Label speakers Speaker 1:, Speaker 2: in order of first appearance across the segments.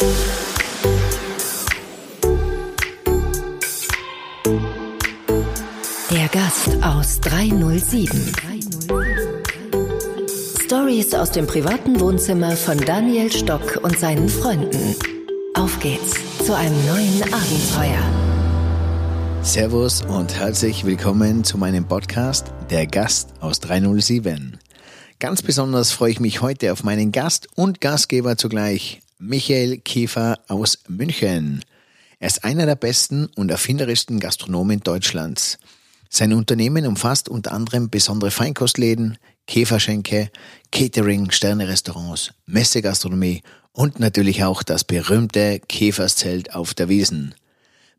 Speaker 1: Der Gast aus 307. Stories aus dem privaten Wohnzimmer von Daniel Stock und seinen Freunden. Auf geht's zu einem neuen Abenteuer.
Speaker 2: Servus und herzlich willkommen zu meinem Podcast Der Gast aus 307. Ganz besonders freue ich mich heute auf meinen Gast und Gastgeber zugleich, Michael Kiefer aus München. Er ist einer der besten und erfinderischsten Gastronomen Deutschlands. Sein Unternehmen umfasst unter anderem besondere Feinkostläden, Käferschenke, Catering, Sternerestaurants, Messegastronomie und natürlich auch das berühmte Käferszelt auf der Wiesen.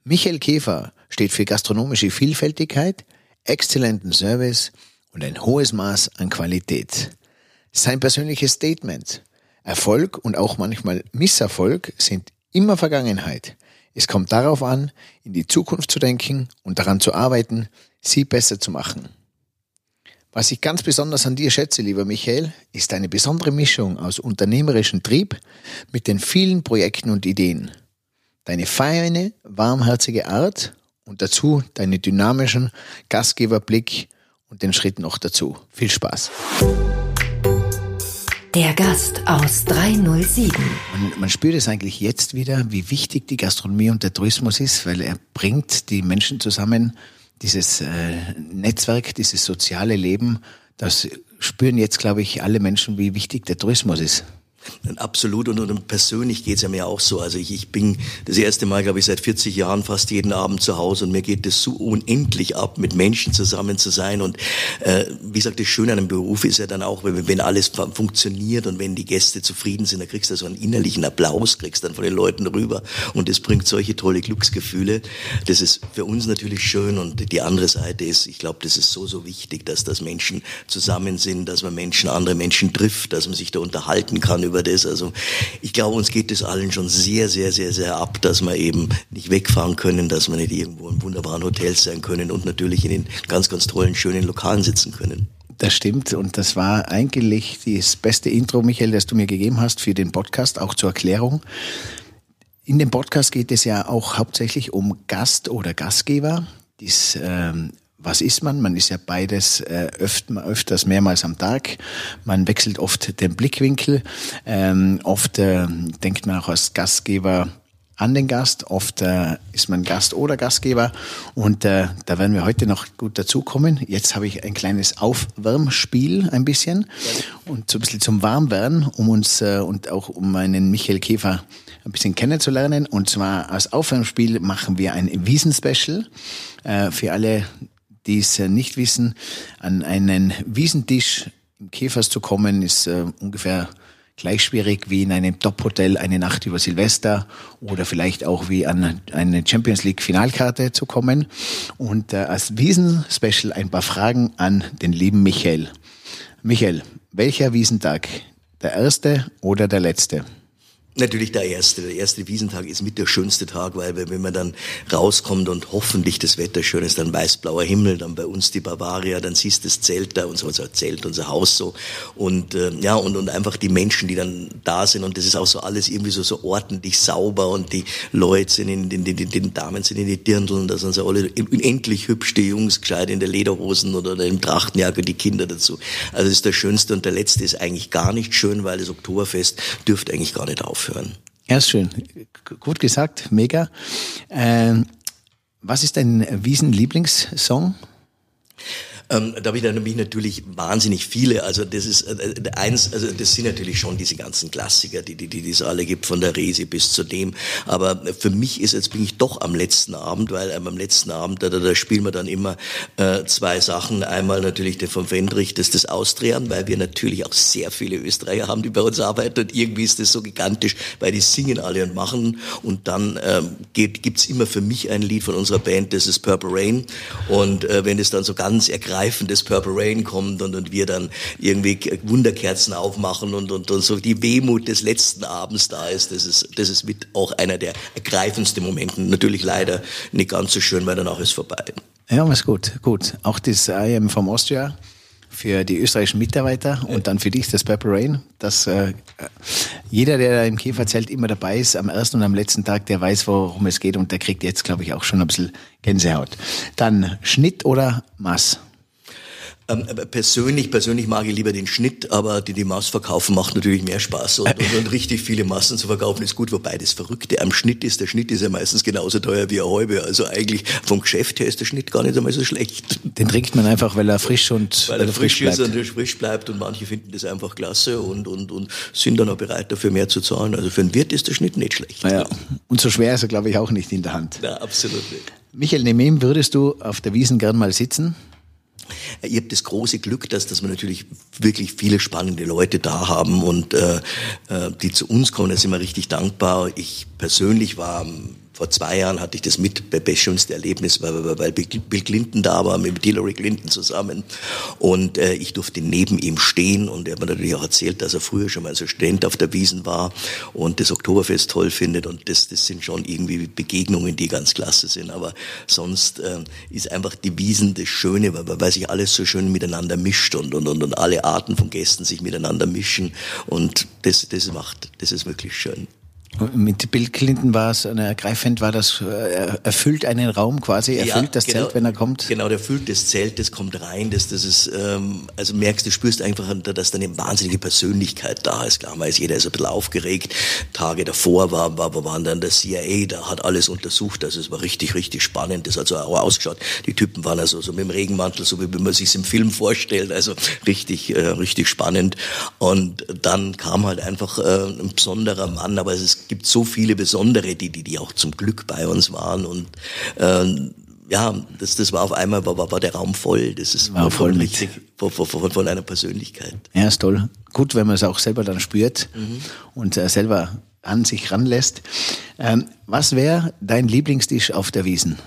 Speaker 2: Michael Käfer steht für gastronomische Vielfältigkeit, exzellenten Service und ein hohes Maß an Qualität. Sein persönliches Statement, Erfolg und auch manchmal Misserfolg sind immer Vergangenheit. Es kommt darauf an, in die Zukunft zu denken und daran zu arbeiten, sie besser zu machen. Was ich ganz besonders an dir schätze, lieber Michael, ist eine besondere Mischung aus unternehmerischem Trieb mit den vielen Projekten und Ideen. Deine feine, warmherzige Art und dazu deine dynamischen Gastgeberblick und den Schritt noch dazu. Viel Spaß.
Speaker 1: Der Gast aus 307.
Speaker 2: Man, man spürt es eigentlich jetzt wieder, wie wichtig die Gastronomie und der Tourismus ist, weil er bringt die Menschen zusammen, dieses äh, Netzwerk, dieses soziale Leben, das spüren jetzt, glaube ich, alle Menschen, wie wichtig der Tourismus ist.
Speaker 3: Absolut und, und persönlich geht's ja mir auch so. Also ich, ich bin das erste Mal, glaube ich, seit 40 Jahren fast jeden Abend zu Hause und mir geht es so unendlich ab, mit Menschen zusammen zu sein. Und äh, wie gesagt, das Schöne an einem Beruf ist ja dann auch, wenn, wenn alles funktioniert und wenn die Gäste zufrieden sind, dann kriegst du so einen innerlichen Applaus, kriegst dann von den Leuten rüber und das bringt solche tolle Glücksgefühle. Das ist für uns natürlich schön und die andere Seite ist, ich glaube, das ist so, so wichtig, dass das Menschen zusammen sind, dass man Menschen, andere Menschen trifft, dass man sich da unterhalten kann über das. Also ich glaube, uns geht es allen schon sehr, sehr, sehr, sehr ab, dass wir eben nicht wegfahren können, dass wir nicht irgendwo in wunderbaren Hotels sein können und natürlich in den ganz, ganz tollen, schönen Lokalen sitzen können.
Speaker 2: Das stimmt und das war eigentlich das beste Intro, Michael, das du mir gegeben hast für den Podcast, auch zur Erklärung. In dem Podcast geht es ja auch hauptsächlich um Gast oder Gastgeber. Dies ähm, was ist man? Man ist ja beides äh, öfter, öfters mehrmals am Tag. Man wechselt oft den Blickwinkel. Ähm, oft äh, denkt man auch als Gastgeber an den Gast. Oft äh, ist man Gast oder Gastgeber. Und äh, da werden wir heute noch gut dazukommen. Jetzt habe ich ein kleines Aufwärmspiel ein bisschen und so ein bisschen zum Warmwerden, um uns äh, und auch um meinen Michael Käfer ein bisschen kennenzulernen. Und zwar als Aufwärmspiel machen wir ein Wiesen-Special. Äh, für alle, die es äh, nicht wissen, an einen Wiesentisch im Käfers zu kommen, ist äh, ungefähr gleich schwierig wie in einem Top-Hotel eine Nacht über Silvester oder vielleicht auch wie an eine Champions League Finalkarte zu kommen. Und äh, als Wiesen-Special ein paar Fragen an den lieben Michael. Michael, welcher Wiesentag? Der erste oder der letzte?
Speaker 3: Natürlich der erste. Der erste Wiesentag ist mit der schönste Tag, weil wenn man dann rauskommt und hoffentlich das Wetter schön ist, dann weißblauer Himmel, dann bei uns die Bavaria, dann siehst du das Zelt da, unser, unser Zelt, unser Haus so und äh, ja und und einfach die Menschen, die dann da sind und das ist auch so alles irgendwie so so ordentlich sauber und die Leute sind in den, den, den, Damen sind in die Dirndeln, da sind sie alle unendlich hübsch, die Jungs gescheit in der Lederhosen oder in Trachtenjacke, die Kinder dazu. Also das ist der schönste und der letzte ist eigentlich gar nicht schön, weil das Oktoberfest dürfte eigentlich gar nicht auf aufhören.
Speaker 2: Ja, schön. Gut gesagt, mega. Ähm, was ist dein Wiesen-Lieblingssong?
Speaker 3: Ähm, da habe ich natürlich wahnsinnig viele. Also das ist äh, äh, eins, also das sind natürlich schon diese ganzen Klassiker, die die die es alle gibt, von der Resi bis zu dem. Aber für mich ist jetzt bin ich doch am letzten Abend, weil ähm, am letzten Abend da, da, da spielen wir dann immer äh, zwei Sachen. Einmal natürlich der von Wendrich, das das Austrian, weil wir natürlich auch sehr viele Österreicher haben, die bei uns arbeiten und irgendwie ist das so gigantisch, weil die singen alle und machen. Und dann ähm, geht, gibt's immer für mich ein Lied von unserer Band, das ist Purple Rain. Und äh, wenn es dann so ganz ergreifend des Purple Rain kommt und, und wir dann irgendwie Wunderkerzen aufmachen und, und, und so die Wehmut des letzten Abends da ist, das ist, das ist mit auch einer der ergreifendsten Momente. Natürlich leider nicht ganz so schön, weil danach ist vorbei.
Speaker 2: Ja, was gut, gut. Auch das I am from Austria für die österreichischen Mitarbeiter und dann für dich das Purple Rain, dass äh, jeder, der im Käferzelt immer dabei ist, am ersten und am letzten Tag, der weiß, worum es geht und der kriegt jetzt, glaube ich, auch schon ein bisschen Gänsehaut. Dann Schnitt oder Maß?
Speaker 3: Ähm, persönlich, persönlich mag ich lieber den Schnitt, aber die, die Maß verkaufen macht natürlich mehr Spaß und, und, und, richtig viele Massen zu verkaufen ist gut, wobei das Verrückte am Schnitt ist, der Schnitt ist ja meistens genauso teuer wie eine halbe, also eigentlich vom Geschäft her ist der Schnitt gar nicht einmal so schlecht.
Speaker 2: Den trinkt man einfach, weil er frisch und
Speaker 3: weil, weil er frisch, frisch ist und frisch bleibt und manche finden das einfach klasse und, und, und sind dann auch bereit dafür mehr zu zahlen. Also für einen Wirt ist der Schnitt nicht schlecht.
Speaker 2: Ja, und so schwer ist er glaube ich auch nicht in der Hand.
Speaker 3: Ja, absolut nicht.
Speaker 2: Michael, neben ihm würdest du auf der Wiesen gern mal sitzen?
Speaker 3: Ihr habt das große Glück, dass, dass wir natürlich wirklich viele spannende Leute da haben und äh, äh die zu uns kommen. Da sind wir richtig dankbar. Ich persönlich war vor zwei Jahren hatte ich das mit schönste Erlebnis, weil, weil Bill Clinton da war, mit Hillary Clinton zusammen. Und äh, ich durfte neben ihm stehen und er hat mir natürlich auch erzählt, dass er früher schon mal so Student auf der Wiesen war und das Oktoberfest toll findet. Und das, das sind schon irgendwie Begegnungen, die ganz klasse sind. Aber sonst äh, ist einfach die Wiesen das Schöne, weil, weil sich alles so schön miteinander mischt und, und, und, und alle Arten von Gästen sich miteinander mischen. Und das, das macht, das ist wirklich schön.
Speaker 2: Mit Bill Clinton war es eine ergreifend, war das, äh, erfüllt einen Raum quasi, erfüllt ja, das genau, Zelt, wenn er kommt?
Speaker 3: Genau, der erfüllt das Zelt, das kommt rein, das, das ist, ähm, also merkst du, spürst einfach, dass da eine wahnsinnige Persönlichkeit da ist. Klar, weiß jeder ist ein bisschen aufgeregt. Tage davor war, war, waren dann der CIA, da hat alles untersucht, also es war richtig, richtig spannend, das hat so auch ausgeschaut. Die Typen waren also so mit dem Regenmantel, so wie man sich im Film vorstellt, also richtig, äh, richtig spannend. Und dann kam halt einfach äh, ein besonderer Mann, aber es ist gibt so viele Besondere, die, die, die auch zum Glück bei uns waren und ähm, ja, das, das war auf einmal, war, war der Raum voll. Das ist
Speaker 2: war voll mit.
Speaker 3: Von, von, von, einer Persönlichkeit.
Speaker 2: Ja, ist toll. Gut, wenn man es auch selber dann spürt mhm. und äh, selber an sich ranlässt. Ähm, was wäre dein Lieblingstisch auf der Wiesen?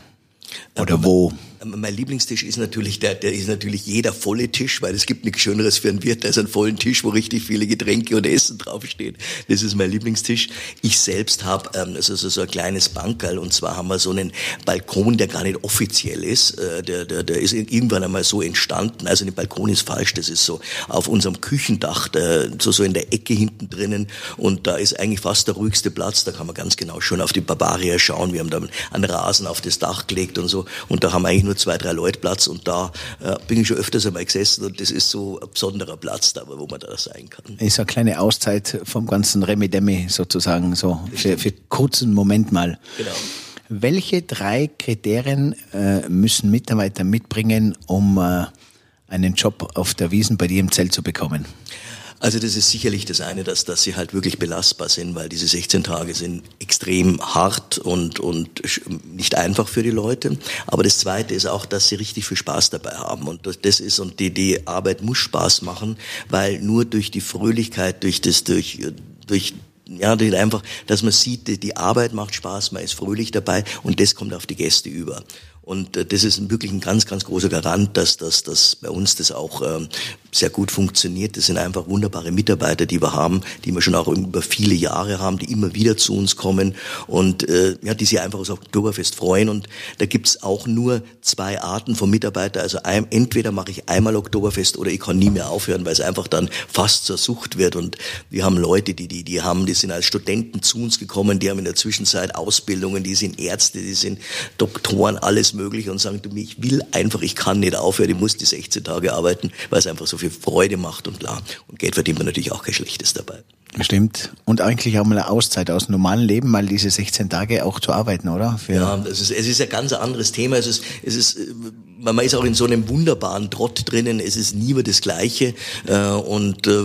Speaker 2: Oder
Speaker 3: Aber
Speaker 2: wo?
Speaker 3: Mein Lieblingstisch ist natürlich der, der ist natürlich jeder volle Tisch, weil es gibt nichts Schöneres für einen Wirt als einen vollen Tisch, wo richtig viele Getränke und Essen draufsteht. Das ist mein Lieblingstisch. Ich selbst habe ähm, also so, so ein kleines Bankerl und zwar haben wir so einen Balkon, der gar nicht offiziell ist. Äh, der, der, der ist irgendwann einmal so entstanden. Also ein Balkon ist falsch, das ist so auf unserem Küchendach, der, so, so in der Ecke hinten drinnen und da ist eigentlich fast der ruhigste Platz. Da kann man ganz genau schon auf die Barbaria schauen. Wir haben da einen Rasen auf das Dach gelegt und so und da haben wir eigentlich nur nur zwei, drei Leute Platz und da äh, bin ich schon öfters einmal gesessen und das ist so ein besonderer Platz da, wo man da sein kann.
Speaker 2: Ist eine kleine Auszeit vom ganzen Remi-Demi sozusagen, so für, für kurzen Moment mal. Genau. Welche drei Kriterien äh, müssen Mitarbeiter mitbringen, um äh, einen Job auf der Wiesen bei dir im Zelt zu bekommen?
Speaker 3: Also das ist sicherlich das eine, dass, dass sie halt wirklich belastbar sind, weil diese 16 Tage sind extrem hart und, und nicht einfach für die Leute. Aber das zweite ist auch, dass sie richtig viel Spaß dabei haben. Und das ist, und die, die Arbeit muss Spaß machen, weil nur durch die Fröhlichkeit, durch das, durch, durch ja, einfach, dass man sieht, die Arbeit macht Spaß, man ist fröhlich dabei und das kommt auf die Gäste über. Und äh, das ist wirklich ein ganz, ganz großer Garant, dass, dass, dass bei uns das auch ähm, sehr gut funktioniert. Das sind einfach wunderbare Mitarbeiter, die wir haben, die wir schon auch über viele Jahre haben, die immer wieder zu uns kommen und äh, ja, die sich einfach aufs Oktoberfest freuen. Und da gibt's auch nur zwei Arten von Mitarbeitern. Also entweder mache ich einmal Oktoberfest oder ich kann nie mehr aufhören, weil es einfach dann fast zur Sucht wird. Und wir haben Leute, die, die, die haben, die sind als Studenten zu uns gekommen, die haben in der Zwischenzeit Ausbildungen, die sind Ärzte, die sind Doktoren, alles mögliche und sagen, du, ich will einfach, ich kann nicht aufhören, ich muss die 16 Tage arbeiten, weil es einfach so viel Freude macht und klar. Und Geld verdient man natürlich auch kein schlechtes dabei.
Speaker 2: Stimmt. Und eigentlich auch mal eine Auszeit aus dem normalen Leben, mal diese 16 Tage auch zu arbeiten, oder?
Speaker 3: Für ja, es ist, es ist ein ganz anderes Thema. Es ist, es ist, man ist auch in so einem wunderbaren Trott drinnen. Es ist nie mehr das Gleiche. Äh, und äh,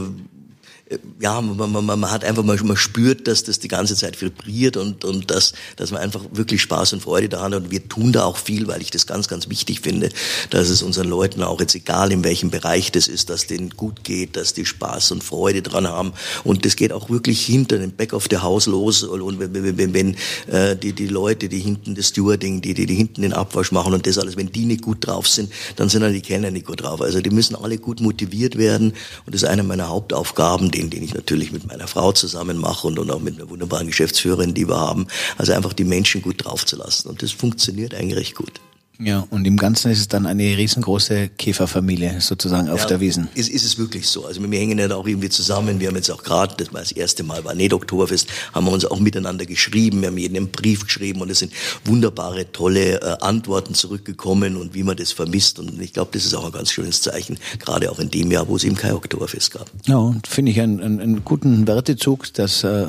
Speaker 3: ja, man, man, man hat einfach mal, man spürt, dass das die ganze Zeit vibriert und, und dass, dass man einfach wirklich Spaß und Freude daran hat. Und wir tun da auch viel, weil ich das ganz, ganz wichtig finde, dass es unseren Leuten auch jetzt egal in welchem Bereich das ist, dass denen gut geht, dass die Spaß und Freude dran haben. Und das geht auch wirklich hinter dem Back of the House los. Und wenn, wenn, wenn, wenn äh, die, die Leute, die hinten das Stewarding, die, die, die hinten den Abwasch machen und das alles, wenn die nicht gut drauf sind, dann sind auch die Kellner nicht gut drauf. Also die müssen alle gut motiviert werden. Und das ist eine meiner Hauptaufgaben, den, den ich natürlich mit meiner Frau zusammen mache und, und auch mit einer wunderbaren Geschäftsführerin, die wir haben. Also einfach die Menschen gut draufzulassen. Und das funktioniert eigentlich recht gut.
Speaker 2: Ja, und im Ganzen ist es dann eine riesengroße Käferfamilie sozusagen auf
Speaker 3: ja,
Speaker 2: der Wiesen.
Speaker 3: Ist, ist es wirklich so. Also wir hängen ja auch irgendwie zusammen. Wir haben jetzt auch gerade, das war das erste Mal, war nicht Oktoberfest, haben wir uns auch miteinander geschrieben. Wir haben jeden einen Brief geschrieben und es sind wunderbare, tolle äh, Antworten zurückgekommen und wie man das vermisst. Und ich glaube, das ist auch ein ganz schönes Zeichen, gerade auch in dem Jahr, wo es eben kein Oktoberfest gab.
Speaker 2: Ja, und finde ich einen, einen, einen guten Wertezug, dass äh,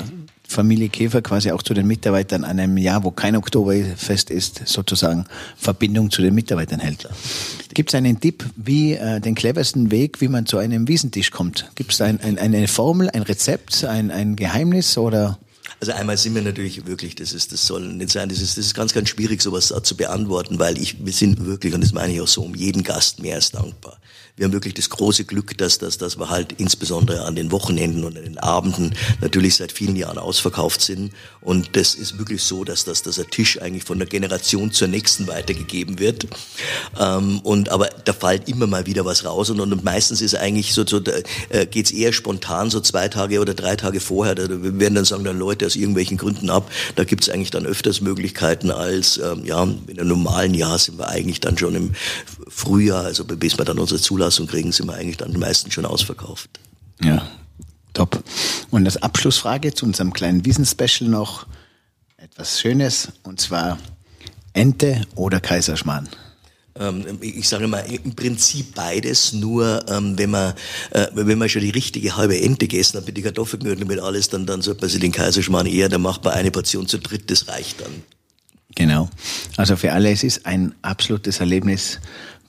Speaker 2: Familie Käfer quasi auch zu den Mitarbeitern an einem Jahr, wo kein Oktoberfest ist, sozusagen Verbindung zu den Mitarbeitern hält. Gibt es einen Tipp, wie äh, den cleversten Weg, wie man zu einem Wiesentisch kommt? Gibt es ein, ein, eine Formel, ein Rezept, ein, ein Geheimnis oder?
Speaker 3: Also einmal sind wir natürlich wirklich, das ist, das soll nicht sein, das ist, das ist ganz, ganz schwierig, sowas zu beantworten, weil ich, wir sind wirklich, und das meine ich auch so, um jeden Gast mehr als dankbar wir haben wirklich das große Glück, dass, dass, dass wir halt insbesondere an den Wochenenden und an den Abenden natürlich seit vielen Jahren ausverkauft sind. Und das ist wirklich so, dass, dass, dass der Tisch eigentlich von der Generation zur nächsten weitergegeben wird. Ähm, und aber da fällt immer mal wieder was raus und, und meistens ist eigentlich so, so da, äh, geht's eher spontan, so zwei Tage oder drei Tage vorher. Da werden dann sagen dann Leute aus irgendwelchen Gründen ab. Da gibt's eigentlich dann öfters Möglichkeiten als ähm, ja in einem normalen Jahr sind wir eigentlich dann schon im Frühjahr, also bis wir dann unsere Zulassung kriegen, sind wir eigentlich dann die meisten schon ausverkauft.
Speaker 2: Ja, top. Und als Abschlussfrage zu unserem kleinen Wiesen-Special noch etwas Schönes, und zwar Ente oder Kaiserschmarrn?
Speaker 3: Ähm, ich sage mal, im Prinzip beides, nur ähm, wenn man äh, wenn man schon die richtige halbe Ente gegessen hat mit die Kartoffelknödel mit alles, dann dann sollte man sich den Kaiserschmarrn eher, dann macht man eine Portion zu dritt, das reicht dann.
Speaker 2: Genau. Also für alle, es ist ein absolutes Erlebnis,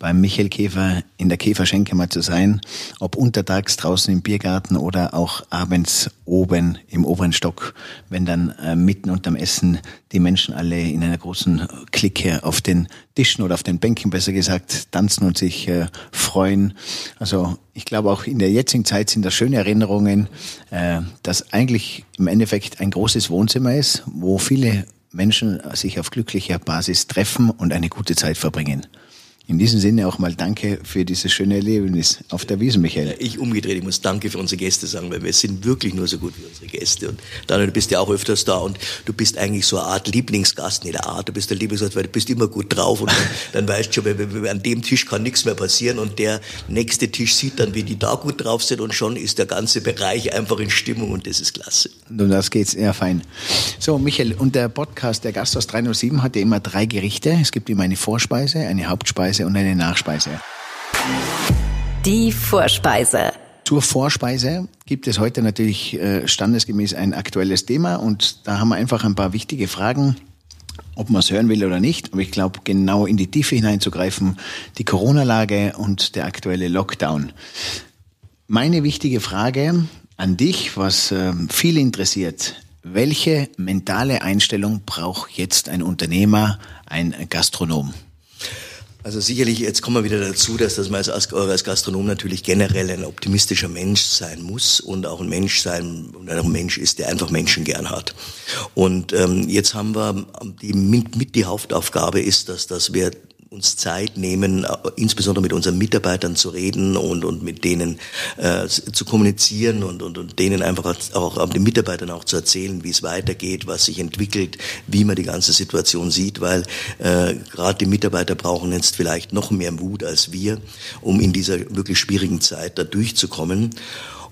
Speaker 2: beim Michael Käfer in der Käferschenke mal zu sein, ob untertags draußen im Biergarten oder auch abends oben im oberen Stock, wenn dann äh, mitten unterm Essen die Menschen alle in einer großen Clique auf den Tischen oder auf den Bänken besser gesagt tanzen und sich äh, freuen. Also ich glaube auch in der jetzigen Zeit sind das schöne Erinnerungen, äh, dass eigentlich im Endeffekt ein großes Wohnzimmer ist, wo viele Menschen sich auf glücklicher Basis treffen und eine gute Zeit verbringen. In diesem Sinne auch mal danke für dieses schöne Erlebnis auf der Wiese, Michael.
Speaker 3: Ich umgedreht, ich muss danke für unsere Gäste sagen, weil wir sind wirklich nur so gut wie unsere Gäste. Und Daniel, du bist ja auch öfters da und du bist eigentlich so eine Art Lieblingsgast, nicht eine Art, du bist der Lieblingsgast, weil du bist immer gut drauf und dann, dann weißt du schon, an dem Tisch kann nichts mehr passieren und der nächste Tisch sieht dann, wie die da gut drauf sind und schon ist der ganze Bereich einfach in Stimmung und das ist klasse.
Speaker 2: Und um das geht's, ja fein. So, Michael, und der Podcast, der Gast aus 307 hat ja immer drei Gerichte. Es gibt immer eine Vorspeise, eine Hauptspeise Vorspeise und eine Nachspeise.
Speaker 1: Die Vorspeise.
Speaker 2: Zur Vorspeise gibt es heute natürlich äh, standesgemäß ein aktuelles Thema und da haben wir einfach ein paar wichtige Fragen, ob man es hören will oder nicht. Aber ich glaube, genau in die Tiefe hineinzugreifen, die Corona-Lage und der aktuelle Lockdown. Meine wichtige Frage an dich, was äh, viele interessiert. Welche mentale Einstellung braucht jetzt ein Unternehmer, ein Gastronom?
Speaker 3: Also sicherlich, jetzt kommen wir wieder dazu, dass, dass man als, Gastronom natürlich generell ein optimistischer Mensch sein muss und auch ein Mensch sein und ein Mensch ist, der einfach Menschen gern hat. Und ähm, jetzt haben wir die, mit, mit die Hauptaufgabe ist, dass, dass wir uns Zeit nehmen, äh, insbesondere mit unseren Mitarbeitern zu reden und, und mit denen äh, zu kommunizieren und, und, und denen einfach auch, auch den Mitarbeitern auch zu erzählen, wie es weitergeht, was sich entwickelt, wie man die ganze Situation sieht, weil äh, gerade die Mitarbeiter brauchen jetzt vielleicht noch mehr Mut als wir, um in dieser wirklich schwierigen Zeit da durchzukommen.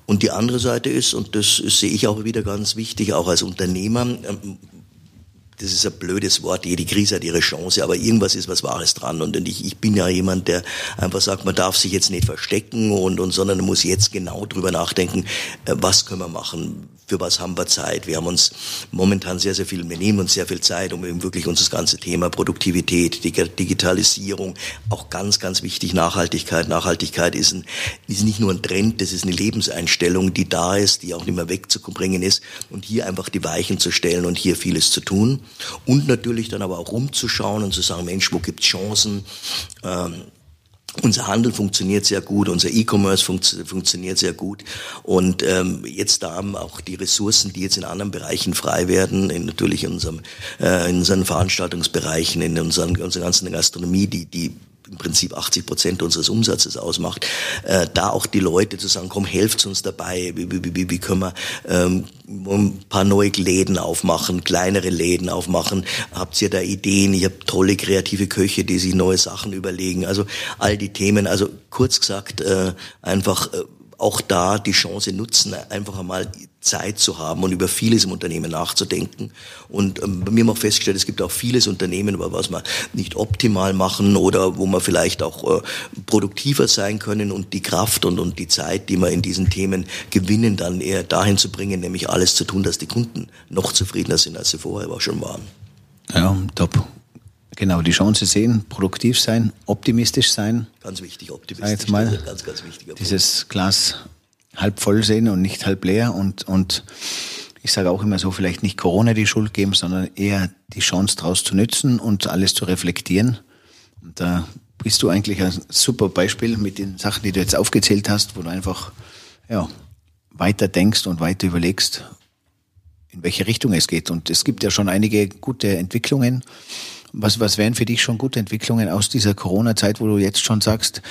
Speaker 3: Und die andere Seite ist, und das sehe ich auch wieder ganz wichtig, auch als Unternehmer, ähm, das ist ein blödes Wort, jede Krise hat ihre Chance, aber irgendwas ist was Wahres dran. Und ich, ich bin ja jemand, der einfach sagt, man darf sich jetzt nicht verstecken und, und sondern muss jetzt genau drüber nachdenken, äh, was können wir machen, für was haben wir Zeit. Wir haben uns momentan sehr, sehr viel, wir nehmen uns sehr viel Zeit, um eben wirklich unser ganze Thema Produktivität, Digitalisierung, auch ganz, ganz wichtig, Nachhaltigkeit. Nachhaltigkeit ist, ein, ist nicht nur ein Trend, das ist eine Lebenseinstellung, die da ist, die auch nicht mehr wegzubringen ist und hier einfach die Weichen zu stellen und hier vieles zu tun. Und natürlich dann aber auch rumzuschauen und zu sagen, Mensch, wo gibt's Chancen? Ähm, unser Handel funktioniert sehr gut, unser E-Commerce funkt, funktioniert sehr gut. Und ähm, jetzt da haben auch die Ressourcen, die jetzt in anderen Bereichen frei werden, in, natürlich in, unserem, äh, in unseren Veranstaltungsbereichen, in unseren, unserer ganzen Gastronomie, die, die im Prinzip 80 Prozent unseres Umsatzes ausmacht, äh, da auch die Leute zu sagen, komm, helft uns dabei, wie, wie, wie, wie können wir ähm, ein paar neue Läden aufmachen, kleinere Läden aufmachen, habt ihr da Ideen, ich habe tolle kreative Köche, die sich neue Sachen überlegen, also all die Themen, also kurz gesagt, äh, einfach äh, auch da die Chance nutzen, einfach einmal Zeit zu haben und über vieles im Unternehmen nachzudenken. Und ähm, bei mir haben auch festgestellt, es gibt auch vieles Unternehmen, was wir nicht optimal machen oder wo wir vielleicht auch äh, produktiver sein können und die Kraft und, und die Zeit, die wir in diesen Themen gewinnen, dann eher dahin zu bringen, nämlich alles zu tun, dass die Kunden noch zufriedener sind, als sie vorher auch schon waren.
Speaker 2: Ja, top. Genau, die Chance sehen, produktiv sein, optimistisch sein.
Speaker 3: Ganz wichtig, optimistisch.
Speaker 2: Jetzt mal
Speaker 3: ganz, ganz wichtiger
Speaker 2: Dieses Glas halb voll sehen und nicht halb leer und, und ich sage auch immer so, vielleicht nicht Corona die Schuld geben, sondern eher die Chance daraus zu nützen und alles zu reflektieren. Und da bist du eigentlich ein super Beispiel mit den Sachen, die du jetzt aufgezählt hast, wo du einfach ja, weiter denkst und weiter überlegst, in welche Richtung es geht. Und es gibt ja schon einige gute Entwicklungen. Was, was wären für dich schon gute Entwicklungen aus dieser Corona-Zeit, wo du jetzt schon sagst,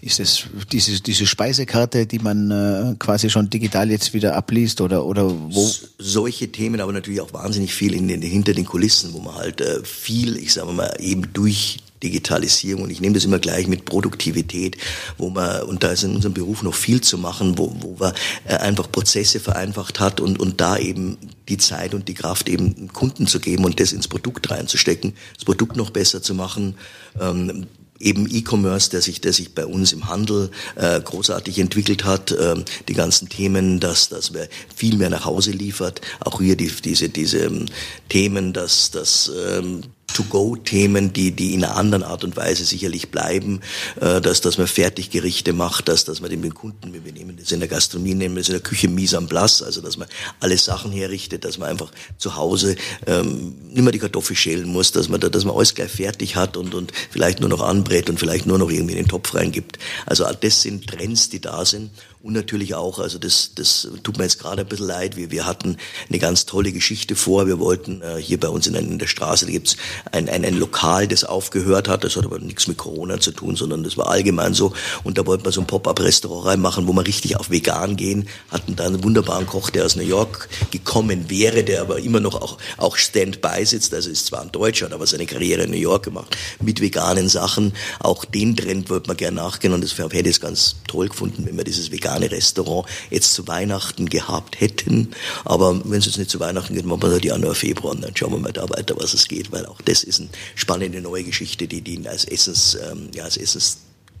Speaker 2: ist es diese, diese Speisekarte, die man äh, quasi schon digital jetzt wieder abliest oder, oder wo?
Speaker 3: Solche Themen, aber natürlich auch wahnsinnig viel in den, hinter den Kulissen, wo man halt äh, viel, ich sage mal, eben durch Digitalisierung. Und ich nehme das immer gleich mit Produktivität, wo man, und da ist in unserem Beruf noch viel zu machen, wo, wo man äh, einfach Prozesse vereinfacht hat und, und da eben die Zeit und die Kraft eben Kunden zu geben und das ins Produkt reinzustecken, das Produkt noch besser zu machen. Ähm, eben E-Commerce, der sich, der sich bei uns im Handel äh, großartig entwickelt hat, ähm, die ganzen Themen, dass, dass wir viel mehr nach Hause liefert, auch hier die, diese, diese ähm, Themen, dass, dass ähm, To-Go-Themen, die, die in einer anderen Art und Weise sicherlich bleiben, äh, dass, dass man Fertiggerichte macht, dass, dass man den Kunden, wir nehmen das in der Gastronomie, nehmen das in der Küche mise en place, also dass man alle Sachen herrichtet, dass man einfach zu Hause ähm, nicht mehr die Kartoffel schälen muss, dass man, da, dass man alles gleich fertig hat und, und vielleicht nur noch anbrät und vielleicht nur noch irgendwie in den Topf reingibt. Also das sind Trends, die da sind und natürlich auch, also das, das tut mir jetzt gerade ein bisschen leid, wir, wir hatten eine ganz tolle Geschichte vor. Wir wollten äh, hier bei uns in, in der Straße, da gibt's ein, ein, ein Lokal, das aufgehört hat. Das hat aber nichts mit Corona zu tun, sondern das war allgemein so. Und da wollten wir so ein Pop-up-Restaurant reinmachen, wo wir richtig auf vegan gehen. Hatten da einen wunderbaren Koch, der aus New York gekommen wäre, der aber immer noch auch, auch Stand-by sitzt. Also ist zwar ein Deutscher, hat aber seine Karriere in New York gemacht mit veganen Sachen. Auch den Trend wollten wir gerne nachgehen und das hätte ich es ganz toll gefunden, wenn wir dieses vegane vegane Restaurant jetzt zu Weihnachten gehabt hätten. Aber wenn es jetzt nicht zu Weihnachten geht, machen wir halt Januar, Februar und dann schauen wir mal da weiter, was es geht, weil auch das ist eine spannende neue Geschichte, die, die als Essens, ähm, ja, als Essens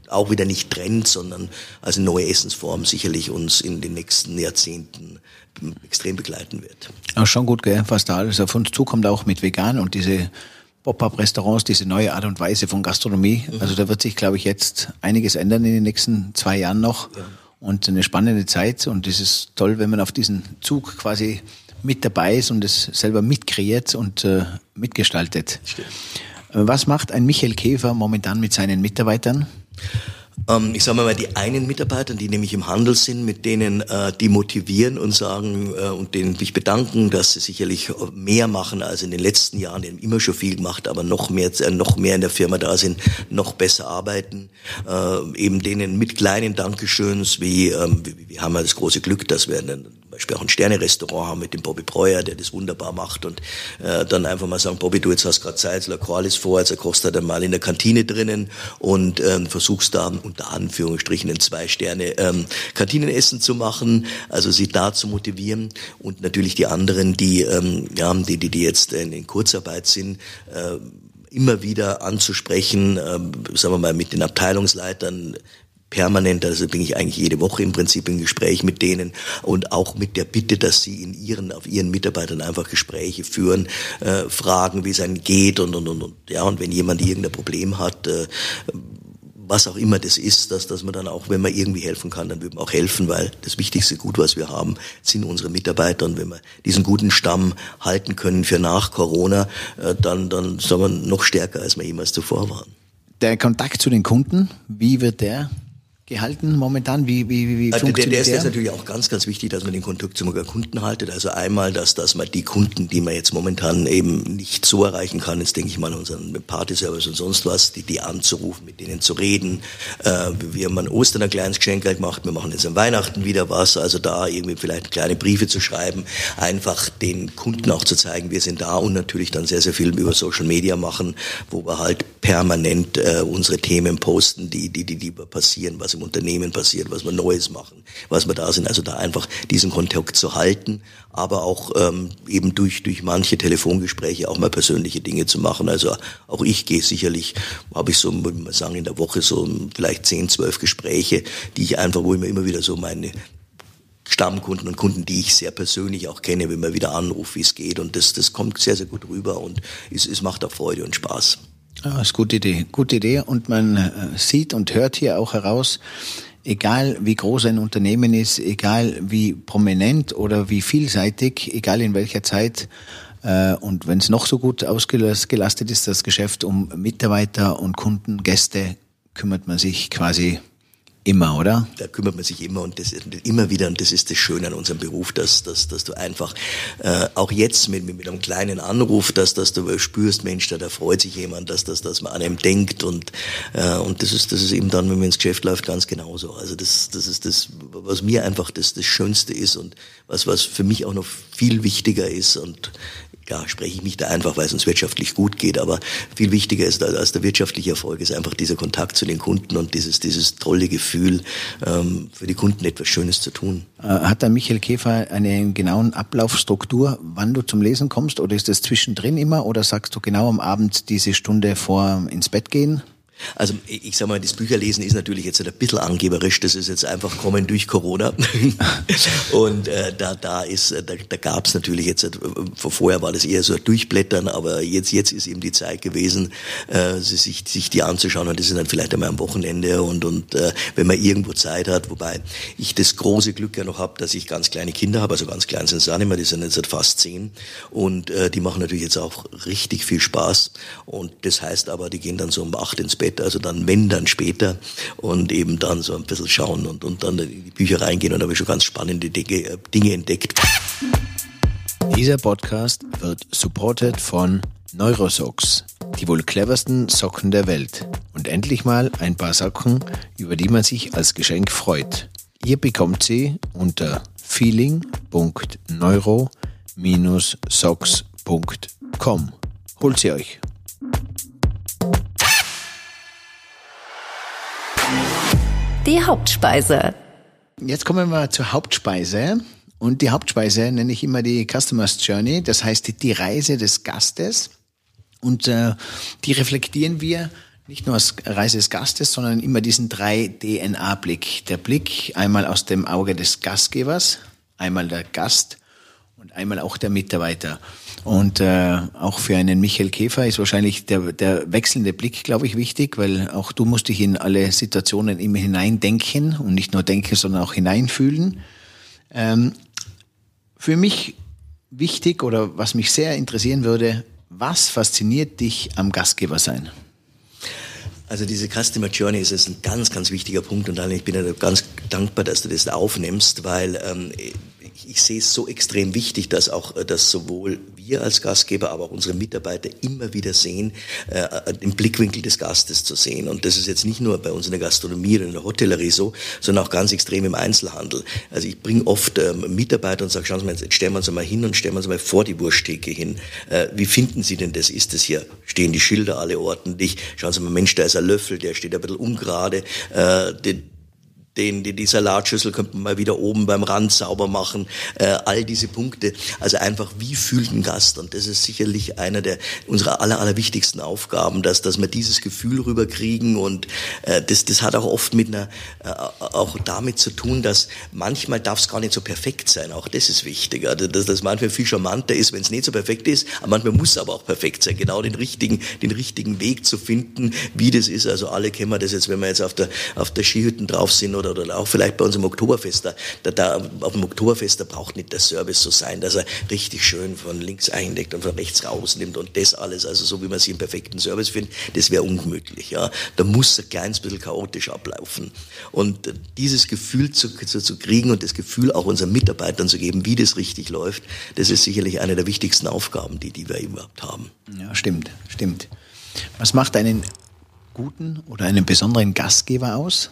Speaker 3: auch wieder nicht trennt, sondern als neue Essensform sicherlich uns in den nächsten Jahrzehnten extrem begleiten wird.
Speaker 2: Ja, schon gut, gell, was da alles auf uns zukommt, auch mit vegan und diese Pop-up-Restaurants, diese neue Art und Weise von Gastronomie. Mhm. Also da wird sich, glaube ich, jetzt einiges ändern in den nächsten zwei Jahren noch. Ja und eine spannende Zeit. Und es ist toll, wenn man auf diesen Zug quasi mit dabei ist und es selber mitkreiert und äh, mitgestaltet. Stimmt. Was macht ein Michael Käfer momentan mit seinen Mitarbeitern?
Speaker 3: Ähm, ich sage mal, die einen Mitarbeiter, die nämlich im Handel sind, mit denen äh, die motivieren und sagen äh, und denen sich bedanken, dass sie sicherlich mehr machen als in den letzten Jahren, die haben immer schon viel gemacht, aber noch mehr, äh, noch mehr in der Firma da sind, noch besser arbeiten. Äh, eben denen mit kleinen Dankeschöns, wie ähm, wir, wir haben ja das große Glück, dass wir einen Beispiel auch ein Sterne-Restaurant haben mit dem Bobby Breuer, der das wunderbar macht und äh, dann einfach mal sagen, Bobby, du jetzt hast gerade Zeit, La Qualis vor, also kochst du dann mal in der Kantine drinnen und ähm, versuchst da unter Anführungsstrichen ein Zwei-Sterne ähm, Kantinenessen zu machen, also sie da zu motivieren und natürlich die anderen, die, ähm, ja, die, die, die jetzt in, in Kurzarbeit sind, äh, immer wieder anzusprechen, äh, sagen wir mal mit den Abteilungsleitern, permanent, also bin ich eigentlich jede Woche im Prinzip im Gespräch mit denen und auch mit der Bitte, dass sie in ihren, auf ihren Mitarbeitern einfach Gespräche führen, äh, fragen, wie es einem geht und, und, und, und, ja, und wenn jemand irgendein Problem hat, äh, was auch immer das ist, dass, dass man dann auch, wenn man irgendwie helfen kann, dann würde man auch helfen, weil das wichtigste Gut, was wir haben, sind unsere Mitarbeiter. Und wenn wir diesen guten Stamm halten können für nach Corona, äh, dann, dann sind wir noch stärker, als wir jemals zuvor waren.
Speaker 2: Der Kontakt zu den Kunden, wie wird der gehalten momentan? Wie, wie, wie
Speaker 3: also
Speaker 2: funktioniert
Speaker 3: der, der ist natürlich auch ganz, ganz wichtig, dass man den Kontakt zum Kunden haltet. Also einmal, dass, dass man die Kunden, die man jetzt momentan eben nicht so erreichen kann, jetzt denke ich mal an unseren Partyservice und sonst was, die, die anzurufen, mit denen zu reden. Äh, wir haben an Ostern ein kleines Geschenk gemacht, wir machen jetzt an Weihnachten wieder was, also da irgendwie vielleicht kleine Briefe zu schreiben, einfach den Kunden auch zu zeigen, wir sind da und natürlich dann sehr, sehr viel über Social Media machen, wo wir halt permanent äh, unsere Themen posten, die, die, die, die passieren, was im Unternehmen passiert, was wir Neues machen, was wir da sind. Also da einfach diesen Kontakt zu halten, aber auch ähm, eben durch, durch manche Telefongespräche auch mal persönliche Dinge zu machen. Also auch ich gehe sicherlich, habe ich so, würde man sagen, in der Woche so vielleicht zehn, zwölf Gespräche, die ich einfach, wo ich mir immer wieder so meine Stammkunden und Kunden, die ich sehr persönlich auch kenne, wenn man wieder anruft, wie es geht. Und das, das kommt sehr, sehr gut rüber und es, es macht auch Freude und Spaß.
Speaker 2: Ja, das ist gute Idee. Gute Idee. Und man äh, sieht und hört hier auch heraus, egal wie groß ein Unternehmen ist, egal wie prominent oder wie vielseitig, egal in welcher Zeit, äh, und wenn es noch so gut ausgelastet ist, das Geschäft um Mitarbeiter und Kunden, Gäste, kümmert man sich quasi Immer, oder?
Speaker 3: Da kümmert man sich immer und das immer wieder und das ist das Schöne an unserem Beruf, dass, dass, dass du einfach äh, auch jetzt mit, mit einem kleinen Anruf, dass, dass du spürst, Mensch, da, da freut sich jemand, dass, dass, dass man an einem denkt und, äh, und das ist das ist eben dann, wenn man ins Geschäft läuft, ganz genauso. Also das, das ist das, was mir einfach das, das Schönste ist und was, was für mich auch noch viel wichtiger ist und ja, spreche ich mich da einfach, weil es uns wirtschaftlich gut geht. Aber viel wichtiger ist als der wirtschaftliche Erfolg ist einfach dieser Kontakt zu den Kunden und dieses, dieses tolle Gefühl, ähm, für die Kunden etwas Schönes zu tun.
Speaker 2: Äh, hat der Michael Käfer eine genauen Ablaufstruktur, wann du zum Lesen kommst? Oder ist das zwischendrin immer? Oder sagst du genau am Abend diese Stunde vor ins Bett gehen?
Speaker 3: Also ich sag mal, das Bücherlesen ist natürlich jetzt ein bisschen angeberisch, das ist jetzt einfach kommen durch Corona. und äh, da, da ist, da, da gab es natürlich jetzt, äh, vorher war das eher so ein Durchblättern, aber jetzt, jetzt ist eben die Zeit gewesen, äh, sich, sich die anzuschauen. Und das ist dann vielleicht einmal am Wochenende. Und, und äh, wenn man irgendwo Zeit hat, wobei ich das große Glück ja noch habe, dass ich ganz kleine Kinder habe, also ganz klein sind sie auch nicht mehr, die sind jetzt fast zehn. Und äh, die machen natürlich jetzt auch richtig viel Spaß. Und das heißt aber, die gehen dann so um acht ins Bett Bett, also dann wenn, dann später und eben dann so ein bisschen schauen und, und dann in die Bücher reingehen und habe schon ganz spannende Dinge, äh, Dinge entdeckt.
Speaker 2: Dieser Podcast wird supported von Neurosocks, die wohl cleversten Socken der Welt. Und endlich mal ein paar Socken, über die man sich als Geschenk freut. Ihr bekommt sie unter feeling.neuro-socks.com. Holt sie euch.
Speaker 1: Die Hauptspeise.
Speaker 2: Jetzt kommen wir zur Hauptspeise. Und die Hauptspeise nenne ich immer die Customer's Journey, das heißt die Reise des Gastes. Und äh, die reflektieren wir nicht nur als Reise des Gastes, sondern immer diesen drei DNA-Blick. Der Blick einmal aus dem Auge des Gastgebers, einmal der Gast und einmal auch der Mitarbeiter. Und äh, auch für einen Michael Käfer ist wahrscheinlich der, der wechselnde Blick, glaube ich, wichtig, weil auch du musst dich in alle Situationen immer hineindenken und nicht nur denken, sondern auch hineinfühlen. Ähm, für mich wichtig oder was mich sehr interessieren würde, was fasziniert dich am Gastgeber sein?
Speaker 3: Also diese Customer Journey ist ein ganz, ganz wichtiger Punkt und ich bin ja ganz dankbar, dass du das aufnimmst, weil ähm, ich sehe es so extrem wichtig, dass auch, äh, dass sowohl wir als Gastgeber, aber auch unsere Mitarbeiter immer wieder sehen, äh, den Blickwinkel des Gastes zu sehen. Und das ist jetzt nicht nur bei uns in der Gastronomie oder in der Hotellerie so, sondern auch ganz extrem im Einzelhandel. Also ich bringe oft ähm, Mitarbeiter und sage, schauen Sie mal, jetzt stellen wir uns mal hin und stellen wir uns mal vor die Wursttheke hin. Äh, wie finden Sie denn das? Ist das hier? Stehen die Schilder alle ordentlich? Schauen Sie mal, Mensch, da ist ein Löffel, der steht ein bisschen ungerade. Äh, den, die, die Salatschüssel könnte man mal wieder oben beim Rand sauber machen, äh, all diese Punkte. Also einfach, wie fühlt ein Gast? Und das ist sicherlich einer der unserer aller, aller wichtigsten Aufgaben, dass, dass wir dieses Gefühl rüberkriegen und äh, das, das hat auch oft mit einer, äh, auch damit zu tun, dass manchmal darf es gar nicht so perfekt sein. Auch das ist wichtig. Also, dass das manchmal viel charmanter ist, wenn es nicht so perfekt ist, aber manchmal muss es aber auch perfekt sein. Genau den richtigen, den richtigen Weg zu finden, wie das ist. Also alle kennen wir das jetzt, wenn wir jetzt auf der, auf der Skihütten drauf sind oder oder, auch vielleicht bei unserem Oktoberfest, da, da, auf dem Oktoberfest, da braucht nicht der Service so sein, dass er richtig schön von links eindeckt und von rechts rausnimmt und das alles, also so wie man sie im perfekten Service findet, das wäre ungemütlich. Ja. Da muss ein kleines bisschen chaotisch ablaufen. Und dieses Gefühl zu, zu, zu kriegen und das Gefühl auch unseren Mitarbeitern zu geben, wie das richtig läuft, das ist sicherlich eine der wichtigsten Aufgaben, die, die wir überhaupt haben.
Speaker 2: Ja, stimmt, stimmt. Was macht einen guten oder einen besonderen Gastgeber aus?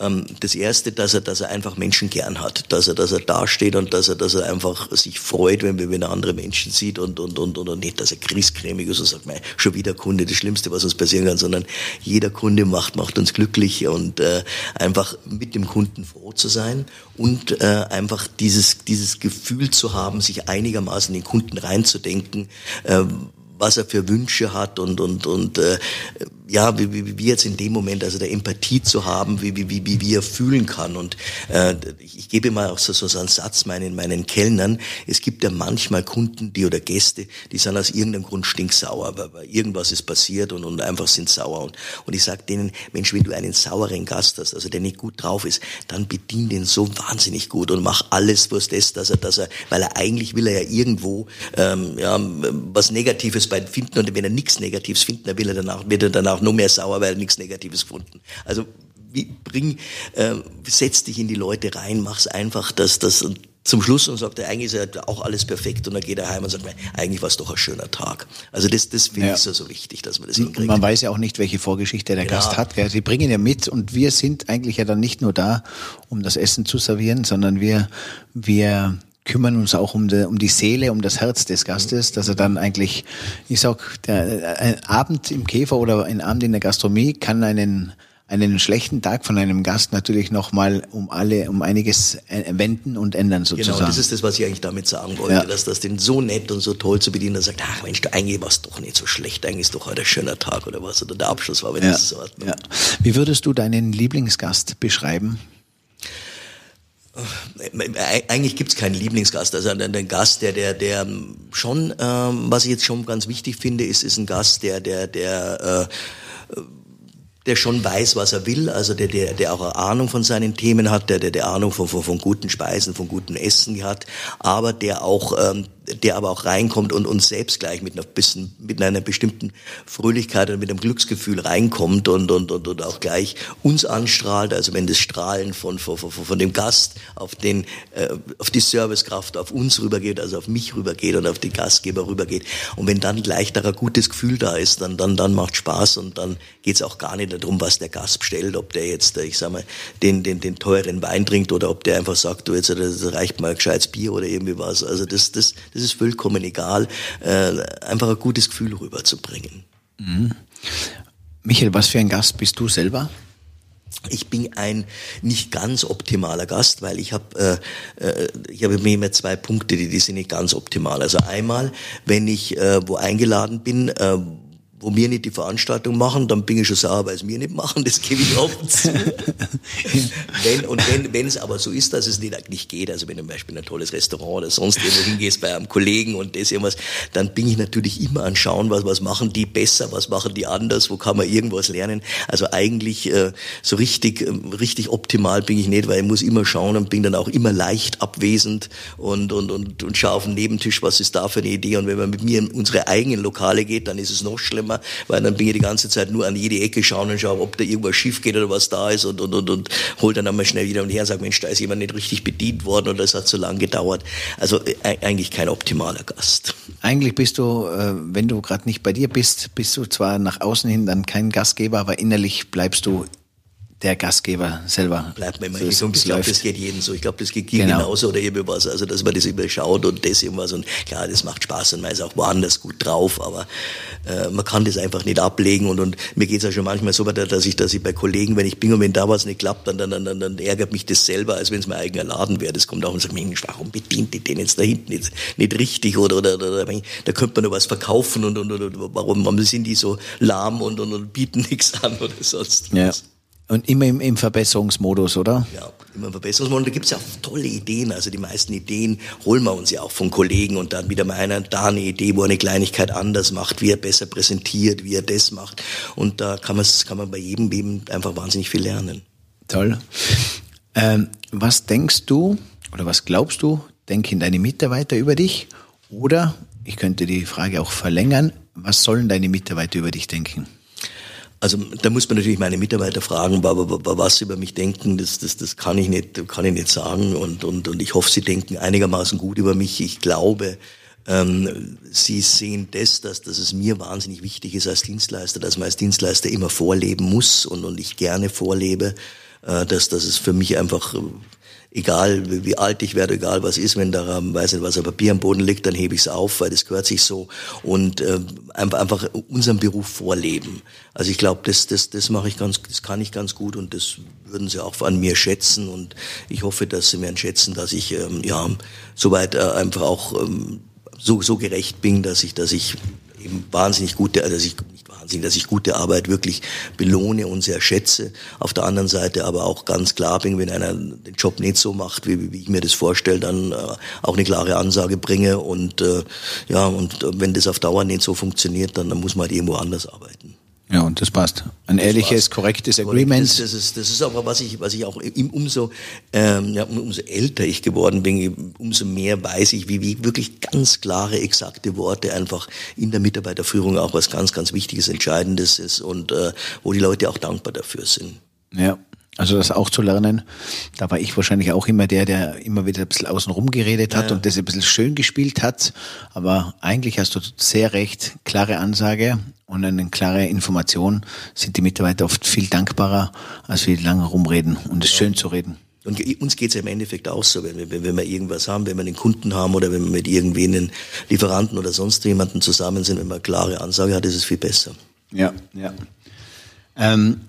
Speaker 3: Ähm, das erste, dass er, dass er einfach Menschen gern hat, dass er, dass er dasteht und dass er, dass er einfach sich freut, wenn, wenn er andere Menschen sieht und, und, und, und nicht, dass er griesgrämig ist und sagt, mei, schon wieder Kunde, das Schlimmste, was uns passieren kann, sondern jeder Kunde macht, macht uns glücklich und äh, einfach mit dem Kunden froh zu sein und äh, einfach dieses, dieses Gefühl zu haben, sich einigermaßen in den Kunden reinzudenken, äh, was er für Wünsche hat und und und äh, ja, wie, wie, wie jetzt in dem Moment, also der Empathie zu haben, wie, wie, wie, wie er fühlen kann. Und äh, ich, ich gebe mal auch so, so, einen Satz meinen, meinen Kellnern. Es gibt ja manchmal Kunden, die oder Gäste, die sind aus irgendeinem Grund stinksauer, weil, weil irgendwas ist passiert und, und einfach sind sauer. Und, und ich sage denen, Mensch, wenn du einen sauren Gast hast, also der nicht gut drauf ist, dann bedien den so wahnsinnig gut und mach alles, was das, dass er, dass er, weil er eigentlich will er ja irgendwo ähm, ja, was Negatives bei finden und wenn er nichts Negatives findet, dann will er danach, wird er danach auch noch mehr sauer, weil nichts Negatives gefunden. Also wie, bring, äh, setz dich in die Leute rein, mach's einfach, dass das und zum Schluss und sagt er, eigentlich ist ja auch alles perfekt und dann geht er heim und sagt, eigentlich war es doch ein schöner Tag. Also das, das finde ja. ich so, so wichtig, dass man das hinkriegt.
Speaker 2: Man weiß ja auch nicht, welche Vorgeschichte der ja. Gast hat. Gell? Sie bringen ja mit und wir sind eigentlich ja dann nicht nur da, um das Essen zu servieren, sondern wir, wir kümmern uns auch um die, um die Seele, um das Herz des Gastes, dass er dann eigentlich, ich sag, der, ein Abend im Käfer oder ein Abend in der Gastronomie kann einen einen schlechten Tag von einem Gast natürlich nochmal um alle, um einiges wenden und ändern sozusagen.
Speaker 3: Genau, das ist das, was ich eigentlich damit sagen wollte, ja. dass das den so nett und so toll zu bedienen, dass er sagt, ach Mensch, du, eigentlich war es doch nicht so schlecht, eigentlich ist doch heute ein schöner Tag oder was, oder der Abschluss war, wenn ja. das so hat.
Speaker 2: Ja. Wie würdest du deinen Lieblingsgast beschreiben?
Speaker 3: Eigentlich gibt's keinen Lieblingsgast. Also ein Gast, der, der, der schon, ähm, was ich jetzt schon ganz wichtig finde, ist, ist ein Gast, der, der, der äh, der schon weiß, was er will, also der, der, der auch eine Ahnung von seinen Themen hat, der, der, der Ahnung von, von, von guten Speisen, von guten Essen hat, aber der auch ähm, der aber auch reinkommt und uns selbst gleich mit einer bisschen, mit einer bestimmten Fröhlichkeit und mit einem Glücksgefühl reinkommt und, und, und, und auch gleich uns anstrahlt. Also wenn das Strahlen von, von, von, von dem Gast auf den, äh, auf die Servicekraft, auf uns rübergeht, also auf mich rübergeht und auf die Gastgeber rübergeht. Und wenn dann gleich da ein gutes Gefühl da ist, dann, dann, dann macht Spaß und dann geht's auch gar nicht darum, was der Gast bestellt, ob der jetzt, ich sag mal, den, den, den teuren Wein trinkt oder ob der einfach sagt, du jetzt, das reicht mal gescheites Bier oder irgendwie was. Also das, das, das ist vollkommen egal, äh, einfach ein gutes Gefühl rüberzubringen. Mhm.
Speaker 2: Michael, was für ein Gast bist du selber?
Speaker 3: Ich bin ein nicht ganz optimaler Gast, weil ich habe äh, äh, ich habe immer zwei Punkte, die die sind nicht ganz optimal. Also einmal, wenn ich äh, wo eingeladen bin, äh, wo wir nicht die Veranstaltung machen, dann bin ich schon sauer, weil es wir nicht machen, das gebe ich offen zu. wenn, und wenn, wenn es aber so ist, dass es nicht, nicht geht, also wenn du zum Beispiel in ein tolles Restaurant oder sonst irgendwo hingehst bei einem Kollegen und das irgendwas, dann bin ich natürlich immer an Schauen, was, was machen die besser, was machen die anders, wo kann man irgendwas lernen. Also eigentlich äh, so richtig, äh, richtig optimal bin ich nicht, weil ich muss immer schauen und bin dann auch immer leicht abwesend und, und, und, und schaue auf den Nebentisch, was ist da für eine Idee. Und wenn man mit mir in unsere eigenen Lokale geht, dann ist es noch schlimmer Thema, weil dann bin ich die ganze Zeit nur an jede Ecke schauen und schaue, ob da irgendwas schief geht oder was da ist und, und, und, und hol dann einmal schnell wieder und her sage, Mensch, da ist jemand nicht richtig bedient worden oder es hat zu lang gedauert. Also äh, eigentlich kein optimaler Gast.
Speaker 2: Eigentlich bist du, äh, wenn du gerade nicht bei dir bist, bist du zwar nach außen hin dann kein Gastgeber, aber innerlich bleibst du der Gastgeber selber.
Speaker 3: Bleibt mir immer so, so Ich glaube, das geht jedem so. Ich glaube, das geht genau. genauso oder irgendwie was. Also, dass man das immer schaut und das irgendwas. Und klar, das macht Spaß und man ist auch woanders gut drauf, aber äh, man kann das einfach nicht ablegen. Und, und mir geht's ja schon manchmal so weiter, dass ich, dass ich bei Kollegen, wenn ich bin und wenn da was nicht klappt, dann, dann, dann, dann ärgert mich das selber, als wenn es mein eigener Laden wäre. Das kommt auch und sagt, Mensch, warum bedient die den jetzt da hinten nicht, nicht richtig oder, oder, oder, oder da könnte man nur was verkaufen und, und, und, und warum, warum sind die so lahm und, und, und bieten nichts an oder sonst
Speaker 2: was. Ja. Und immer im, im Verbesserungsmodus, oder?
Speaker 3: Ja, immer im Verbesserungsmodus. Da gibt's ja auch tolle Ideen. Also die meisten Ideen holen wir uns ja auch von Kollegen und dann wieder mal einer da eine Idee, wo er eine Kleinigkeit anders macht, wie er besser präsentiert, wie er das macht. Und da kann, kann man bei jedem eben einfach wahnsinnig viel lernen.
Speaker 2: Toll. Ähm, was denkst du oder was glaubst du, denken deine Mitarbeiter über dich? Oder, ich könnte die Frage auch verlängern, was sollen deine Mitarbeiter über dich denken?
Speaker 3: Also da muss man natürlich meine Mitarbeiter fragen, was sie über mich denken, das, das, das kann ich nicht, kann ich nicht sagen. Und, und, und ich hoffe, sie denken einigermaßen gut über mich. Ich glaube, ähm, sie sehen das, dass, dass es mir wahnsinnig wichtig ist als Dienstleister, dass man als Dienstleister immer vorleben muss und, und ich gerne vorlebe, äh, dass, dass es für mich einfach egal wie alt ich werde, egal was ist, wenn da, weiß nicht, was ein Papier am Boden liegt, dann hebe ich es auf, weil das gehört sich so und äh, einfach, einfach unseren Beruf vorleben. Also ich glaube, das, das, das mache ich ganz, das kann ich ganz gut und das würden sie auch an mir schätzen und ich hoffe, dass sie mir schätzen, dass ich ähm, ja soweit äh, einfach auch ähm, so, so gerecht bin, dass ich, dass ich eben wahnsinnig gute, also dass ich Wahnsinn, dass ich gute Arbeit wirklich belohne und sehr schätze. Auf der anderen Seite aber auch ganz klar bin, wenn einer den Job nicht so macht, wie, wie ich mir das vorstelle, dann äh, auch eine klare Ansage bringe und äh, ja, und wenn das auf Dauer nicht so funktioniert, dann, dann muss man halt irgendwo anders arbeiten.
Speaker 2: Ja, und das passt. Ein ehrliches, korrektes Agreement.
Speaker 3: Das, das, ist, das ist aber, was ich, was ich auch umso, ähm, ja, umso älter ich geworden bin, umso mehr weiß ich, wie, wie wirklich ganz klare, exakte Worte einfach in der Mitarbeiterführung auch was ganz, ganz Wichtiges, Entscheidendes ist und äh, wo die Leute auch dankbar dafür sind.
Speaker 2: Ja, also das auch zu lernen, da war ich wahrscheinlich auch immer der, der immer wieder ein bisschen außenrum geredet hat ja. und das ein bisschen schön gespielt hat. Aber eigentlich hast du sehr recht, klare Ansage und eine klare Information sind die Mitarbeiter oft viel dankbarer, als wir lange rumreden und es ja. schön zu reden.
Speaker 3: Und uns geht's ja im Endeffekt auch so, wenn wir, wenn wir irgendwas haben, wenn wir einen Kunden haben oder wenn wir mit irgendwie einen Lieferanten oder sonst jemanden zusammen sind, wenn man klare Ansage hat, ist es viel besser.
Speaker 2: Ja, ja. Ähm,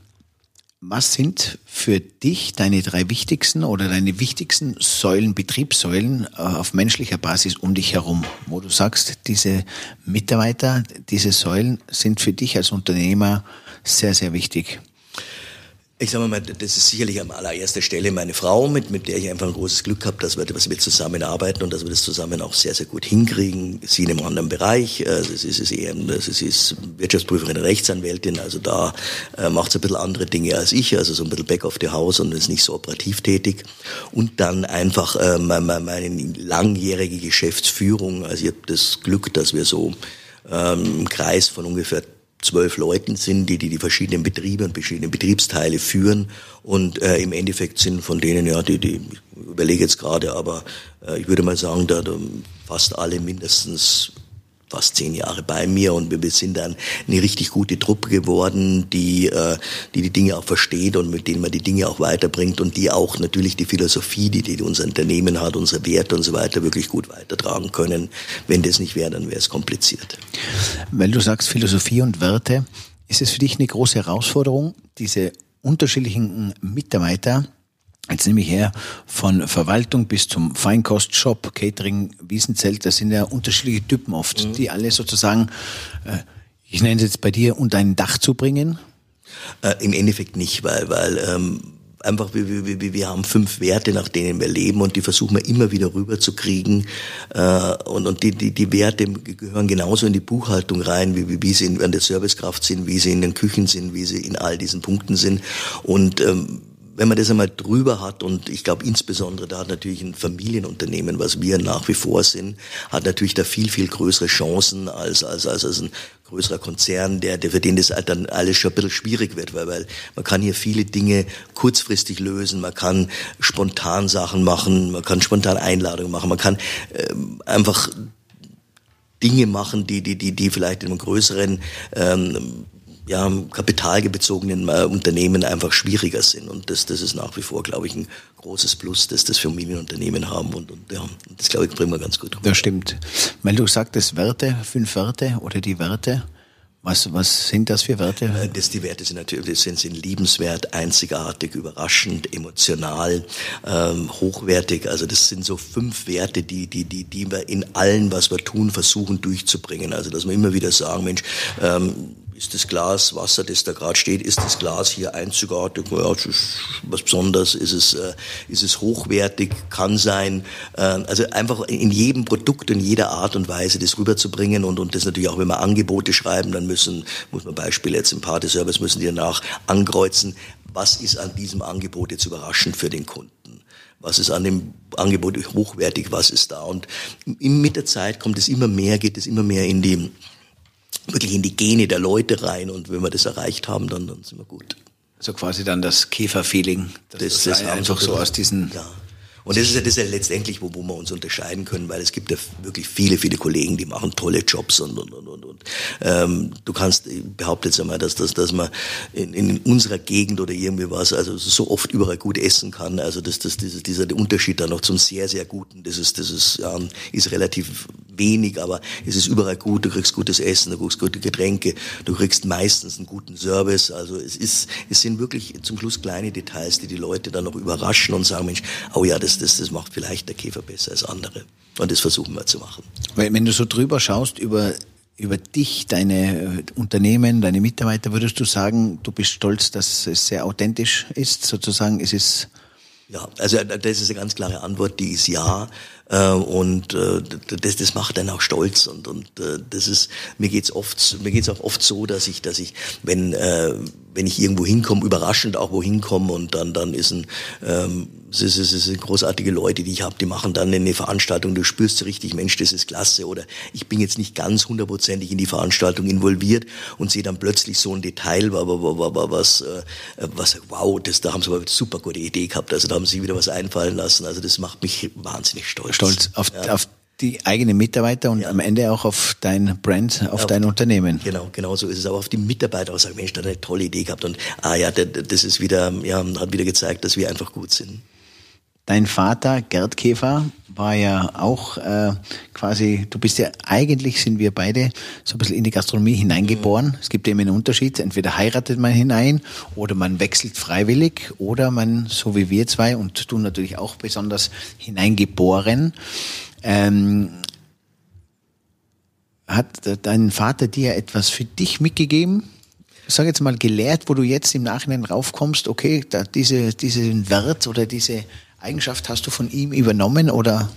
Speaker 2: was sind für dich deine drei wichtigsten oder deine wichtigsten Säulen, Betriebssäulen äh, auf menschlicher Basis um dich herum, wo du sagst, diese Mitarbeiter, diese Säulen sind für dich als Unternehmer sehr, sehr wichtig?
Speaker 3: Ich sage mal, das ist sicherlich an allererster Stelle meine Frau, mit, mit der ich einfach ein großes Glück habe, dass wir, dass wir zusammenarbeiten und dass wir das zusammen auch sehr, sehr gut hinkriegen. Sie in einem anderen Bereich, also es ist, es eher, sie ist Wirtschaftsprüferin, Rechtsanwältin, also da äh, macht sie ein bisschen andere Dinge als ich, also so ein bisschen back of the house und ist nicht so operativ tätig. Und dann einfach äh, meine, meine langjährige Geschäftsführung, also ich habe das Glück, dass wir so ähm, im Kreis von ungefähr zwölf Leuten sind, die, die die verschiedenen Betriebe und verschiedene Betriebsteile führen. Und äh, im Endeffekt sind von denen, ja, die, die ich überlege jetzt gerade, aber äh, ich würde mal sagen, da, da fast alle mindestens fast zehn Jahre bei mir und wir sind dann eine richtig gute Truppe geworden, die, äh, die die Dinge auch versteht und mit denen man die Dinge auch weiterbringt und die auch natürlich die Philosophie, die, die unser Unternehmen hat, unsere Werte und so weiter wirklich gut weitertragen können. Wenn das nicht wäre, dann wäre es kompliziert.
Speaker 2: Weil du sagst Philosophie und Werte, ist es für dich eine große Herausforderung, diese unterschiedlichen Mitarbeiter Jetzt nehme ich her, von Verwaltung bis zum Feinkostshop, Catering, Wiesenzelt, das sind ja unterschiedliche Typen oft, mhm. die alle sozusagen, äh, ich nenne es jetzt bei dir, unter ein Dach zu bringen?
Speaker 3: Äh, Im Endeffekt nicht, weil, weil ähm, einfach wir, wir, wir, wir haben fünf Werte, nach denen wir leben und die versuchen wir immer wieder rüberzukriegen. Äh, und und die, die, die Werte gehören genauso in die Buchhaltung rein, wie, wie, wie sie in, an der Servicekraft sind, wie sie in den Küchen sind, wie sie in all diesen Punkten sind. Und ähm, wenn man das einmal drüber hat und ich glaube insbesondere da hat natürlich ein Familienunternehmen, was wir nach wie vor sind, hat natürlich da viel, viel größere Chancen als, als, als, als ein größerer Konzern, der, der für den das dann alles schon ein bisschen schwierig wird, weil, weil man kann hier viele Dinge kurzfristig lösen, man kann spontan Sachen machen, man kann spontan Einladungen machen, man kann äh, einfach Dinge machen, die, die, die, die vielleicht in einem größeren ähm, ja, kapitalbezogenen äh, Unternehmen einfach schwieriger sind. Und das, das ist nach wie vor, glaube ich, ein großes Plus, dass das Familienunternehmen haben. Und, und ja, das, glaube ich, bringen wir ganz gut
Speaker 2: rüber. Das stimmt. Weil du sagtest Werte, fünf Werte oder die Werte. Was, was sind das für Werte?
Speaker 3: Äh, das, die Werte sind natürlich sind, sind liebenswert, einzigartig, überraschend, emotional, ähm, hochwertig. Also das sind so fünf Werte, die, die, die, die wir in allem, was wir tun, versuchen durchzubringen. Also dass wir immer wieder sagen, Mensch, ähm, ist das Glas Wasser, das da gerade steht, ist das Glas hier einzigartig, ja, was Besonderes, ist es, äh, ist es hochwertig, kann sein. Äh, also einfach in jedem Produkt, in jeder Art und Weise das rüberzubringen und, und das natürlich auch, wenn wir Angebote schreiben, dann müssen, muss man Beispiel jetzt im Party-Service, müssen die danach ankreuzen, was ist an diesem Angebot jetzt überraschend für den Kunden was ist an dem Angebot hochwertig, was ist da. Und mit der Zeit kommt es immer mehr, geht es immer mehr in die, wirklich in die Gene der Leute rein. Und wenn wir das erreicht haben, dann, dann sind wir gut.
Speaker 2: So quasi dann das Käfer-Feeling.
Speaker 3: Das, das, das einfach so aus diesen ja. Und das ist ja, das ist ja letztendlich, wo, wo wir uns unterscheiden können, weil es gibt ja wirklich viele, viele Kollegen, die machen tolle Jobs und, und, und, und. und. Ähm, du kannst, ich behaupte jetzt einmal, dass, dass, dass man in, in unserer Gegend oder irgendwie was, also so oft überall gut essen kann. Also das, das, dieser, dieser Unterschied dann noch zum sehr, sehr Guten, das ist, das ist, ja, ist relativ wenig, aber es ist überall gut. Du kriegst gutes Essen, du kriegst gute Getränke, du kriegst meistens einen guten Service. Also es ist, es sind wirklich zum Schluss kleine Details, die die Leute dann noch überraschen und sagen, Mensch, oh ja, das das, das macht vielleicht der Käfer besser als andere. Und das versuchen wir zu machen.
Speaker 2: Weil wenn du so drüber schaust über über dich, deine äh, Unternehmen, deine Mitarbeiter, würdest du sagen, du bist stolz, dass es sehr authentisch ist, sozusagen, es ist
Speaker 3: ja, also äh, das ist eine ganz klare Antwort, die ist ja. Äh, und äh, das, das macht dann auch stolz und und äh, das ist mir geht's oft mir geht's auch oft so dass ich dass ich wenn äh, wenn ich irgendwo hinkomme überraschend auch wohin komme und dann dann ist ein ähm, es, ist, es sind großartige Leute, die ich habe, die machen dann eine Veranstaltung, du spürst richtig, Mensch, das ist klasse. Oder ich bin jetzt nicht ganz hundertprozentig in die Veranstaltung involviert und sehe dann plötzlich so ein Detail, was, äh, was wow, das, da haben sie aber eine super gute Idee gehabt. Also da haben sie wieder was einfallen lassen. Also das macht mich wahnsinnig stolz.
Speaker 2: Stolz auf, ja. auf die eigenen Mitarbeiter und ja. am Ende auch auf dein Brand, auf ja, dein Unternehmen.
Speaker 3: Genau, genau so ist es. Aber auf die Mitarbeiter auch sagen, Mensch, da hat eine tolle Idee gehabt und ah ja, das ist wieder, ja, hat wieder gezeigt, dass wir einfach gut sind.
Speaker 2: Dein Vater Gerd Käfer war ja auch äh, quasi, du bist ja, eigentlich sind wir beide so ein bisschen in die Gastronomie hineingeboren. Mhm. Es gibt eben einen Unterschied, entweder heiratet man hinein oder man wechselt freiwillig oder man, so wie wir zwei und du natürlich auch besonders hineingeboren. Ähm, hat dein Vater dir etwas für dich mitgegeben? sag jetzt mal, gelehrt, wo du jetzt im Nachhinein raufkommst, okay, da diese, diesen Wert oder diese Eigenschaft hast du von ihm übernommen oder?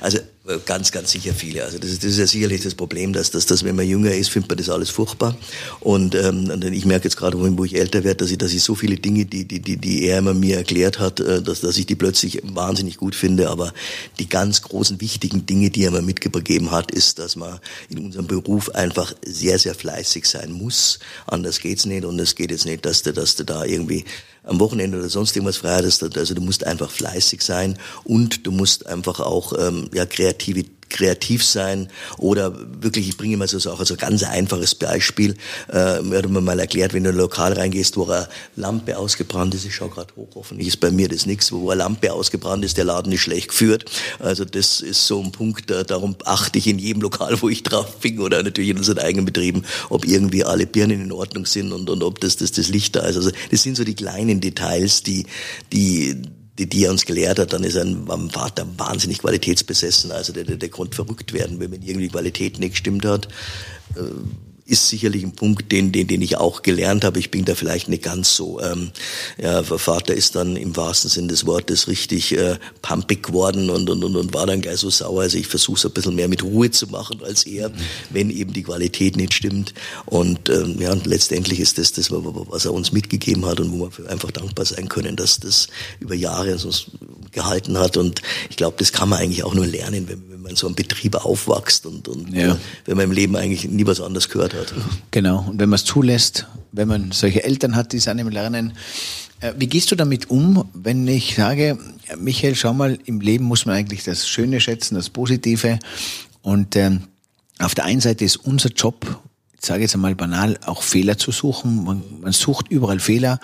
Speaker 3: Also äh, ganz, ganz sicher viele. Also das ist, das ist ja sicherlich das Problem, dass, dass, dass wenn man jünger ist, findet man das alles furchtbar. Und ähm, ich merke jetzt gerade, wo ich älter werde, dass ich, dass ich so viele Dinge, die, die, die, die er immer mir erklärt hat, äh, dass, dass ich die plötzlich wahnsinnig gut finde. Aber die ganz großen, wichtigen Dinge, die er mir mitgegeben hat, ist, dass man in unserem Beruf einfach sehr, sehr fleißig sein muss. Anders geht's nicht. Und es geht jetzt nicht, dass du, dass du da irgendwie am Wochenende oder sonst irgendwas frei hattest. Also du musst einfach fleißig sein und du musst einfach auch ähm, ja, kreativ kreativ sein oder wirklich, ich bringe mal so auch also ganz einfaches Beispiel, äh, mir hat man mal erklärt, wenn du in ein Lokal reingehst, wo eine Lampe ausgebrannt ist, ich schaue gerade hoch, hoffentlich ist bei mir das nichts, wo eine Lampe ausgebrannt ist, der Laden ist schlecht geführt. Also das ist so ein Punkt, äh, darum achte ich in jedem Lokal, wo ich drauf bin oder natürlich in unseren eigenen Betrieben, ob irgendwie alle Birnen in Ordnung sind und, und ob das, das, das Licht da ist. Also das sind so die kleinen Details, die, die, die, die er uns gelehrt hat, dann ist ein, Vater wahnsinnig qualitätsbesessen. Also der, der, der konnte verrückt werden, wenn irgendwie Qualität nicht gestimmt hat. Äh, ist sicherlich ein Punkt, den, den, den ich auch gelernt habe. Ich bin da vielleicht nicht ganz so. Ähm, ja, Vater ist dann im wahrsten Sinn des Wortes richtig äh, pumpig geworden und, und, und, und war dann gleich so sauer. Also ich versuche es ein bisschen mehr mit Ruhe zu machen als er, wenn eben die Qualität nicht stimmt. Und ähm, ja, und letztendlich ist das das, was er uns mitgegeben hat und wo wir einfach dankbar sein können, dass das über Jahre so gehalten hat. Und ich glaube, das kann man eigentlich auch nur lernen, wenn, wenn man so ein Betrieb aufwächst und, und ja. wenn man im Leben eigentlich nie was anderes gehört hat.
Speaker 2: Genau, und wenn man es zulässt, wenn man solche Eltern hat, die es einem lernen, äh, wie gehst du damit um, wenn ich sage, Michael, schau mal, im Leben muss man eigentlich das Schöne schätzen, das Positive. Und ähm, auf der einen Seite ist unser Job sage jetzt einmal banal, auch Fehler zu suchen. Man, man, sucht überall Fehler.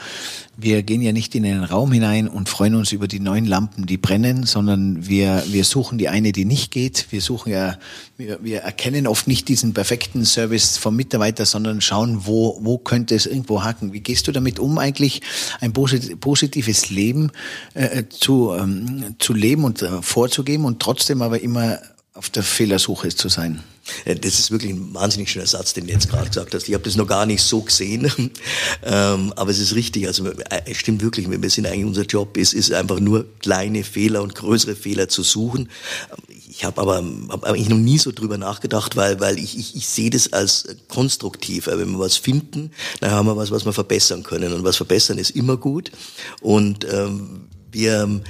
Speaker 2: Wir gehen ja nicht in einen Raum hinein und freuen uns über die neuen Lampen, die brennen, sondern wir, wir suchen die eine, die nicht geht. Wir suchen ja, wir, wir erkennen oft nicht diesen perfekten Service vom Mitarbeiter, sondern schauen, wo, wo könnte es irgendwo haken. Wie gehst du damit um, eigentlich ein positives Leben äh, zu, ähm, zu leben und äh, vorzugeben und trotzdem aber immer auf der Fehlersuche zu sein?
Speaker 3: Das ist wirklich ein wahnsinnig schöner Satz, den du jetzt gerade gesagt hast. Ich habe das noch gar nicht so gesehen, ähm, aber es ist richtig. Also es stimmt wirklich. Wir sind eigentlich unser Job ist, ist einfach nur kleine Fehler und größere Fehler zu suchen. Ich ich habe aber hab eigentlich noch nie so drüber nachgedacht, weil, weil ich, ich, ich sehe das als konstruktiv. Wenn wir was finden, dann haben wir was, was wir verbessern können. Und was verbessern ist immer gut. Und ähm, wir ähm,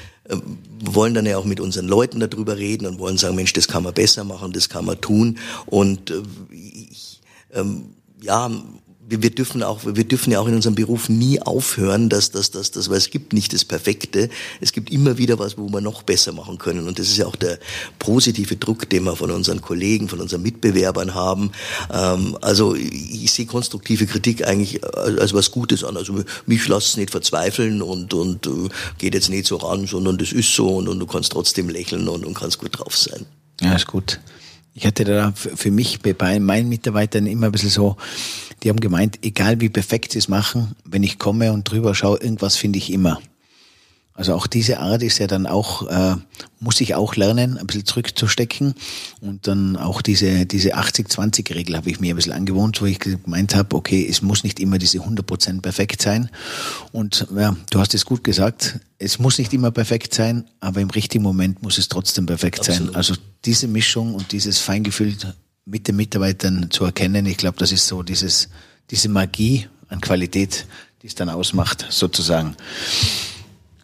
Speaker 3: wollen dann ja auch mit unseren Leuten darüber reden und wollen sagen, Mensch, das kann man besser machen, das kann man tun. Und äh, ich, ähm, ja, wir, wir dürfen auch, wir dürfen ja auch in unserem Beruf nie aufhören, dass, dass, dass, dass, weil es gibt nicht das Perfekte. Es gibt immer wieder was, wo wir noch besser machen können. Und das ist ja auch der positive Druck, den wir von unseren Kollegen, von unseren Mitbewerbern haben. Ähm, also ich, ich sehe konstruktive Kritik eigentlich als was Gutes an. Also mich lasst es nicht verzweifeln und, und uh, geht jetzt nicht so ran, sondern das ist so und, und du kannst trotzdem lächeln und, und kannst gut drauf sein.
Speaker 2: Ja, ist gut. Ich hatte da für mich bei meinen Mitarbeitern immer ein bisschen so, die haben gemeint, egal wie perfekt sie es machen, wenn ich komme und drüber schaue, irgendwas finde ich immer. Also auch diese Art ist ja dann auch, äh, muss ich auch lernen, ein bisschen zurückzustecken. Und dann auch diese, diese 80-20-Regel habe ich mir ein bisschen angewohnt, wo ich gemeint habe, okay, es muss nicht immer diese 100% perfekt sein. Und ja, du hast es gut gesagt, es muss nicht immer perfekt sein, aber im richtigen Moment muss es trotzdem perfekt Absolut. sein. Also diese Mischung und dieses Feingefühl mit den Mitarbeitern zu erkennen, ich glaube, das ist so dieses, diese Magie an Qualität, die es dann ausmacht, sozusagen.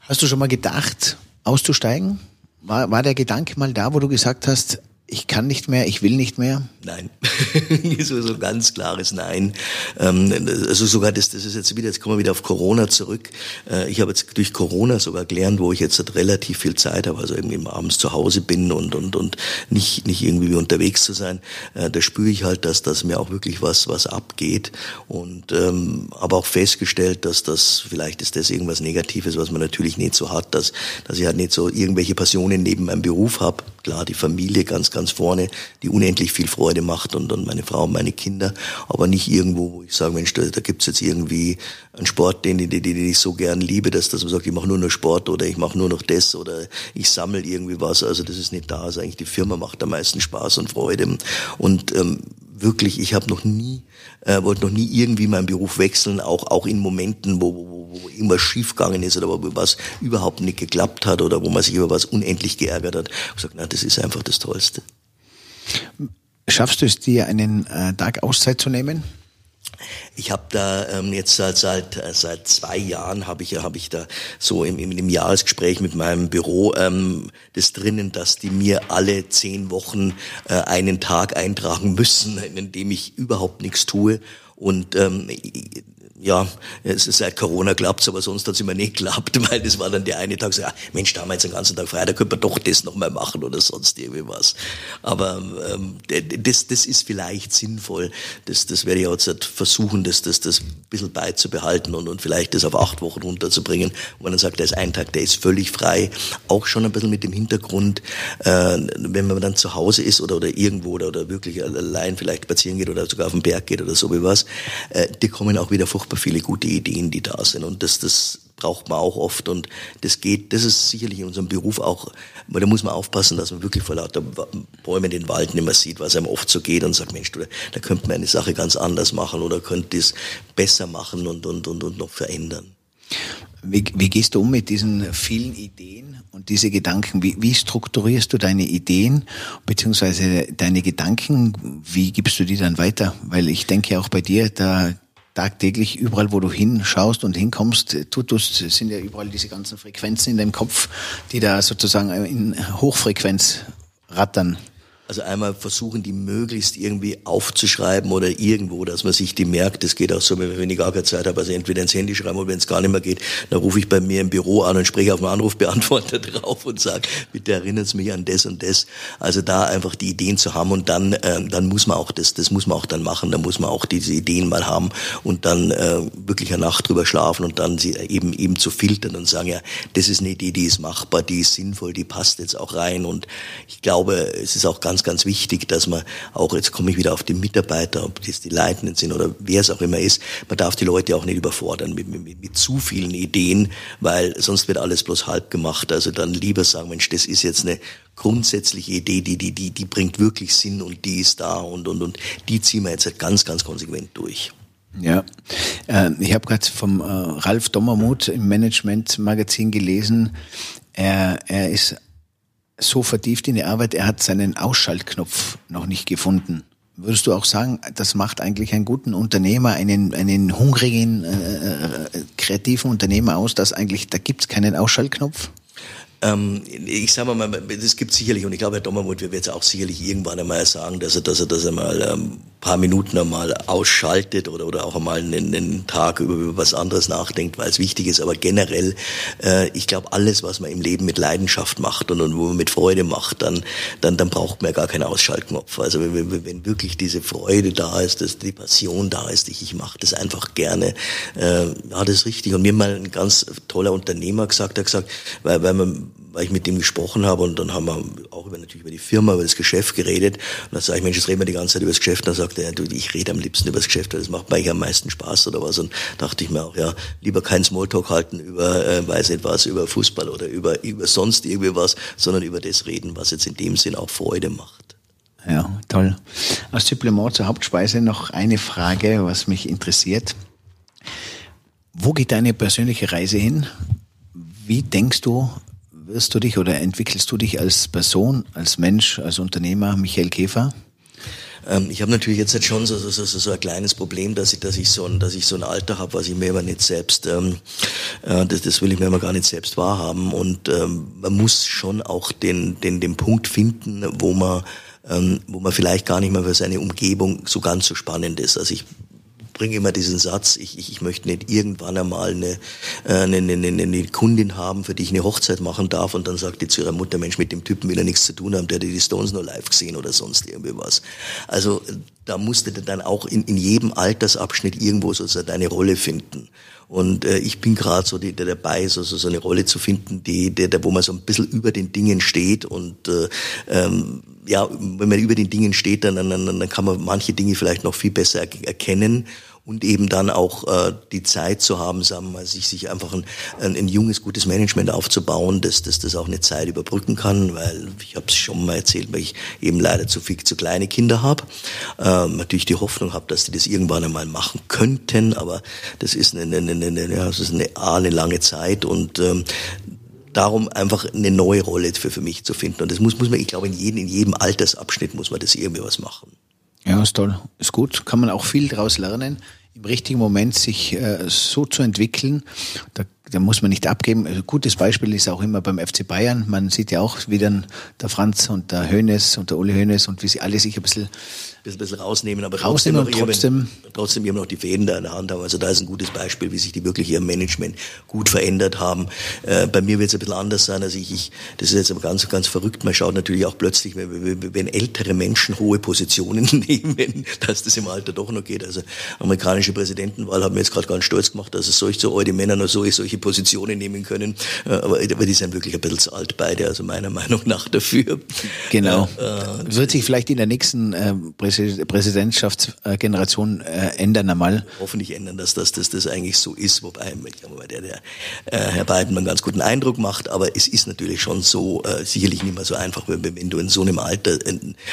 Speaker 2: Hast du schon mal gedacht, auszusteigen? War, war der Gedanke mal da, wo du gesagt hast, ich kann nicht mehr, ich will nicht mehr?
Speaker 3: Nein, so, so ganz klares Nein. Ähm, also sogar das, das ist jetzt wieder, jetzt kommen wir wieder auf Corona zurück. Äh, ich habe jetzt durch Corona sogar gelernt, wo ich jetzt relativ viel Zeit habe, also irgendwie abends zu Hause bin und und und nicht nicht irgendwie unterwegs zu sein. Äh, da spüre ich halt, dass dass mir auch wirklich was was abgeht und ähm, aber auch festgestellt, dass das vielleicht ist das irgendwas Negatives, was man natürlich nicht so hat, dass dass ich halt nicht so irgendwelche Passionen neben meinem Beruf habe. Klar, die Familie ganz ganz vorne, die unendlich viel Freude macht und, und meine Frau und meine Kinder, aber nicht irgendwo, wo ich sage, Mensch, da, da gibt's jetzt irgendwie einen Sport, den, den, den, den ich so gern liebe, dass, dass man sagt, ich mache nur noch Sport oder ich mache nur noch das oder ich sammle irgendwie was. Also das ist nicht da. Also eigentlich die Firma macht am meisten Spaß und Freude. Und ähm, wirklich, ich habe noch nie, äh, wollte noch nie irgendwie meinen Beruf wechseln, auch auch in Momenten, wo, wo, wo irgendwas schiefgegangen ist oder wo was überhaupt nicht geklappt hat oder wo man sich über was unendlich geärgert hat. Ich gesagt, na, das ist einfach das Tollste.
Speaker 2: Schaffst du es dir, einen äh, Tag Auszeit zu nehmen?
Speaker 3: Ich habe da ähm, jetzt seit seit äh, seit zwei Jahren habe ich habe ich da so im, im, im Jahresgespräch mit meinem Büro ähm, das drinnen, dass die mir alle zehn Wochen äh, einen Tag eintragen müssen, in dem ich überhaupt nichts tue. Und ähm, ja, es ist seit Corona klappt's, aber sonst hat's immer nicht geklappt, weil das war dann der eine Tag so, ja, Mensch, da haben wir jetzt den ganzen Tag frei, da könnte man doch das nochmal machen oder sonst irgendwie was. Aber ähm, das, das ist vielleicht sinnvoll. Das, das werde ich jetzt versuchen, das, das, das ein bisschen beizubehalten und, und vielleicht das auf acht Wochen runterzubringen. Und man dann sagt, der ist ein Tag, der ist völlig frei. Auch schon ein bisschen mit dem Hintergrund, äh, wenn man dann zu Hause ist oder, oder irgendwo oder, oder wirklich allein vielleicht spazieren geht oder sogar auf den Berg geht oder so wie was, äh, die kommen auch wieder furchtbar viele gute Ideen, die da sind. Und das, das braucht man auch oft. Und das geht, das ist sicherlich in unserem Beruf auch, da muss man aufpassen, dass man wirklich vor lauter Bäumen den Wald nicht mehr sieht, was einem oft so geht und sagt, Mensch, du, da könnte man eine Sache ganz anders machen oder könnte es besser machen und, und, und, und noch verändern.
Speaker 2: Wie, wie gehst du um mit diesen vielen Ideen und diese Gedanken? Wie, wie strukturierst du deine Ideen beziehungsweise deine Gedanken? Wie gibst du die dann weiter? Weil ich denke auch bei dir, da tagtäglich überall, wo du hinschaust und hinkommst, tut das, sind ja überall diese ganzen Frequenzen in deinem Kopf, die da sozusagen in Hochfrequenz rattern.
Speaker 3: Also einmal versuchen, die möglichst irgendwie aufzuschreiben oder irgendwo, dass man sich die merkt. Das geht auch so, wenn ich gar keine Zeit habe. Also entweder ins Handy schreiben oder wenn es gar nicht mehr geht, dann rufe ich bei mir im Büro an und spreche auf den Anrufbeantworter drauf und sage, bitte erinnert mich an das und das. Also da einfach die Ideen zu haben und dann, äh, dann muss man auch das, das muss man auch dann machen. Da muss man auch diese Ideen mal haben und dann äh, wirklich eine Nacht drüber schlafen und dann sie eben eben zu filtern und sagen, ja, das ist eine Idee, die ist machbar, die ist sinnvoll, die passt jetzt auch rein. Und ich glaube, es ist auch ganz ganz, ganz wichtig, dass man auch, jetzt komme ich wieder auf die Mitarbeiter, ob das die Leitenden sind oder wer es auch immer ist, man darf die Leute auch nicht überfordern mit, mit, mit zu vielen Ideen, weil sonst wird alles bloß halb gemacht. Also dann lieber sagen, Mensch, das ist jetzt eine grundsätzliche Idee, die, die, die, die bringt wirklich Sinn und die ist da und, und, und die ziehen wir jetzt halt ganz, ganz konsequent durch.
Speaker 2: Ja, äh, ich habe gerade vom äh, Ralf Dommermuth im Management-Magazin gelesen, er, er ist so vertieft in die Arbeit, er hat seinen Ausschaltknopf noch nicht gefunden. Würdest du auch sagen, das macht eigentlich einen guten Unternehmer, einen, einen hungrigen, äh, äh kreativen Unternehmer aus, dass eigentlich, da gibt's keinen Ausschaltknopf?
Speaker 3: Ähm, ich sage mal, das gibt sicherlich, und ich glaube, Herr Dommermuth wird jetzt auch sicherlich irgendwann einmal sagen, dass er, dass er, dass er mal ähm, paar Minuten einmal ausschaltet oder, oder auch einmal einen, einen Tag über, über was anderes nachdenkt, weil es wichtig ist. Aber generell, äh, ich glaube, alles, was man im Leben mit Leidenschaft macht und, und wo man mit Freude macht, dann, dann, dann braucht man ja gar keinen Ausschaltknopf. Also wenn, wenn wirklich diese Freude da ist, dass die Passion da ist, ich, ich mache das einfach gerne, äh, ja, das ist richtig. Und mir mal ein ganz toller Unternehmer gesagt, hat gesagt, weil, weil man weil ich mit dem gesprochen habe und dann haben wir auch über, natürlich über die Firma, über das Geschäft geredet. Und dann sage ich, Mensch, jetzt reden wir die ganze Zeit über das Geschäft. Und dann sagt er, du, ich rede am liebsten über das Geschäft, weil das macht mir am meisten Spaß oder was. Und dachte ich mir auch, ja, lieber kein Smalltalk halten über, äh, weiß nicht was, über Fußball oder über, über sonst irgendwie was, sondern über das reden, was jetzt in dem Sinn auch Freude macht.
Speaker 2: Ja, toll. Als Supplement zur Hauptspeise noch eine Frage, was mich interessiert. Wo geht deine persönliche Reise hin? Wie denkst du, wirst du dich oder entwickelst du dich als Person, als Mensch, als Unternehmer, Michael Käfer?
Speaker 3: Ähm, ich habe natürlich jetzt schon so, so, so, so ein kleines Problem, dass ich, dass ich so ein, dass ich so ein Alter habe, was ich mir immer nicht selbst, ähm, äh, das, das will ich mir immer gar nicht selbst wahrhaben. Und ähm, man muss schon auch den, den, den Punkt finden, wo man ähm, wo man vielleicht gar nicht mehr für seine Umgebung so ganz so spannend ist. Also ich bringe immer diesen Satz, ich, ich, ich möchte nicht irgendwann einmal eine, äh, eine, eine, eine Kundin haben, für die ich eine Hochzeit machen darf und dann sagt die zu ihrer Mutter, Mensch, mit dem Typen will er nichts zu tun haben, der hat die Stones nur live gesehen oder sonst irgendwie was. Also da musste dann auch in, in jedem Altersabschnitt irgendwo so deine Rolle finden. Und äh, ich bin gerade so die, der dabei, so, so, so eine Rolle zu finden, die, der, der, wo man so ein bisschen über den Dingen steht und äh, ähm, ja, wenn man über den Dingen steht, dann, dann, dann kann man manche Dinge vielleicht noch viel besser erkennen und eben dann auch äh, die Zeit zu haben, sagen wir mal, sich, sich einfach ein, ein, ein junges, gutes Management aufzubauen, dass das, das auch eine Zeit überbrücken kann, weil ich habe es schon mal erzählt, weil ich eben leider zu viel zu kleine Kinder habe. Ähm, natürlich die Hoffnung habe, dass die das irgendwann einmal machen könnten, aber das ist eine, eine, eine, eine, ja, das ist eine, eine lange Zeit und ähm, darum einfach eine neue Rolle für, für mich zu finden. Und das muss, muss man, ich glaube, in jedem, in jedem Altersabschnitt muss man das irgendwie was machen.
Speaker 2: Ja, ist toll. Ist gut. Kann man auch viel daraus lernen, im richtigen Moment sich äh, so zu entwickeln. Da, da muss man nicht abgeben. Ein gutes Beispiel ist auch immer beim FC Bayern. Man sieht ja auch, wie dann der Franz und der Hönes und der Uli Hönes und wie sie alle sich ein bisschen
Speaker 3: bisschen, bisschen rausnehmen, aber
Speaker 2: rausnehmen
Speaker 3: trotzdem,
Speaker 2: noch trotzdem,
Speaker 3: trotzdem immer noch die Fäden da in der Hand haben. Also da ist ein gutes Beispiel, wie sich die wirklich ihr Management gut verändert haben. Äh, bei mir wird es ein bisschen anders sein. Also ich, ich, das ist jetzt aber ganz, ganz verrückt. Man schaut natürlich auch plötzlich, wenn, wenn ältere Menschen hohe Positionen nehmen, dass das im Alter doch noch geht. Also amerikanische Präsidentenwahl haben wir jetzt gerade ganz stolz gemacht, dass es solche so alte Männer noch so, solche Positionen nehmen können. Äh, aber, aber die sind wirklich ein bisschen zu alt beide, also meiner Meinung nach dafür.
Speaker 2: Genau. Äh, äh wird sich vielleicht in der nächsten äh, Präsidentschaftsgeneration äh, ändern einmal.
Speaker 3: Hoffentlich ändern, dass das, dass das eigentlich so ist, wobei der, der äh, Herr Biden einen ganz guten Eindruck macht, aber es ist natürlich schon so, sicherlich nicht mehr so einfach, wenn, wenn du in so einem Alter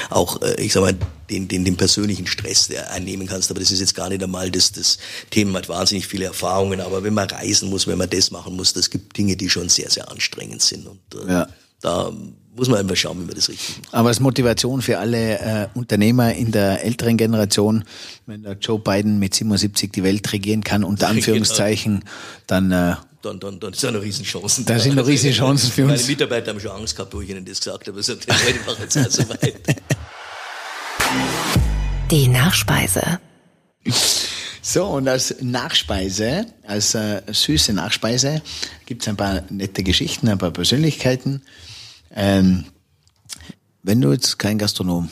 Speaker 3: auch, ich sag mal, den, den, den persönlichen Stress einnehmen kannst. Aber das ist jetzt gar nicht einmal das, das Thema, hat wahnsinnig viele Erfahrungen, aber wenn man reisen muss, wenn man das machen muss, das gibt Dinge, die schon sehr, sehr anstrengend sind. Und äh, ja. da muss man einfach schauen, wie man das richtig macht.
Speaker 2: Aber als Motivation für alle äh, Unternehmer in der älteren Generation, wenn der Joe Biden mit 77 die Welt regieren kann, unter. Anführungszeichen, dann äh,
Speaker 3: dann, dann, dann sind noch Riesenchancen.
Speaker 2: Da, da sind noch Riesenchancen für uns.
Speaker 3: Meine Mitarbeiter haben schon Angst gehabt, wo ich ihnen das gesagt habe. Also, heute machen jetzt auch so weit.
Speaker 1: Die Nachspeise.
Speaker 2: So, und als Nachspeise, als äh, süße Nachspeise, gibt es ein paar nette Geschichten, ein paar Persönlichkeiten. Ähm, wenn du jetzt kein Gastronom,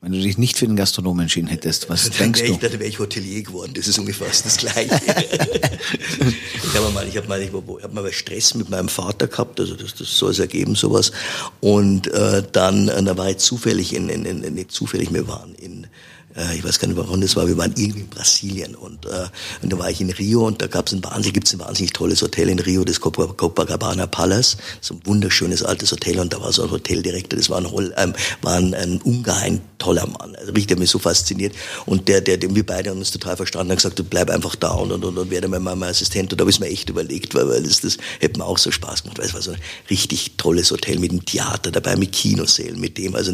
Speaker 2: wenn du dich nicht für den Gastronom entschieden hättest, was dann denkst
Speaker 3: ich,
Speaker 2: du?
Speaker 3: Dann wäre ich Hotelier geworden. Das ist ungefähr das Gleiche. ich habe mal, ich habe mal, ich hab mal Stress mit meinem Vater gehabt, also das, das soll es ergeben, sowas. Und äh, dann, äh, da war ich zufällig in, in, in, nicht zufällig, wir waren in äh, ich weiß gar nicht, warum das war, wir waren irgendwie in Brasilien und, äh, und da war ich in Rio und da gab es ein wahnsinnig, gibt's ein wahnsinnig tolles Hotel in Rio, das Copacabana Palace, so ein wunderschönes altes Hotel und da war so ein Hoteldirektor, das war ein, ähm, war ein, ein ungeheim toller Mann, also richtig, hat mich so fasziniert. Und der, der, der wir beide haben uns total verstanden, hat gesagt, du bleib einfach da und, und, und, und werde mein, mein Assistent. Und da habe ich mir echt überlegt, weil, weil das, das hätte mir auch so Spaß gemacht, weil es war so ein richtig tolles Hotel mit einem Theater dabei, mit Kinosälen, mit dem, also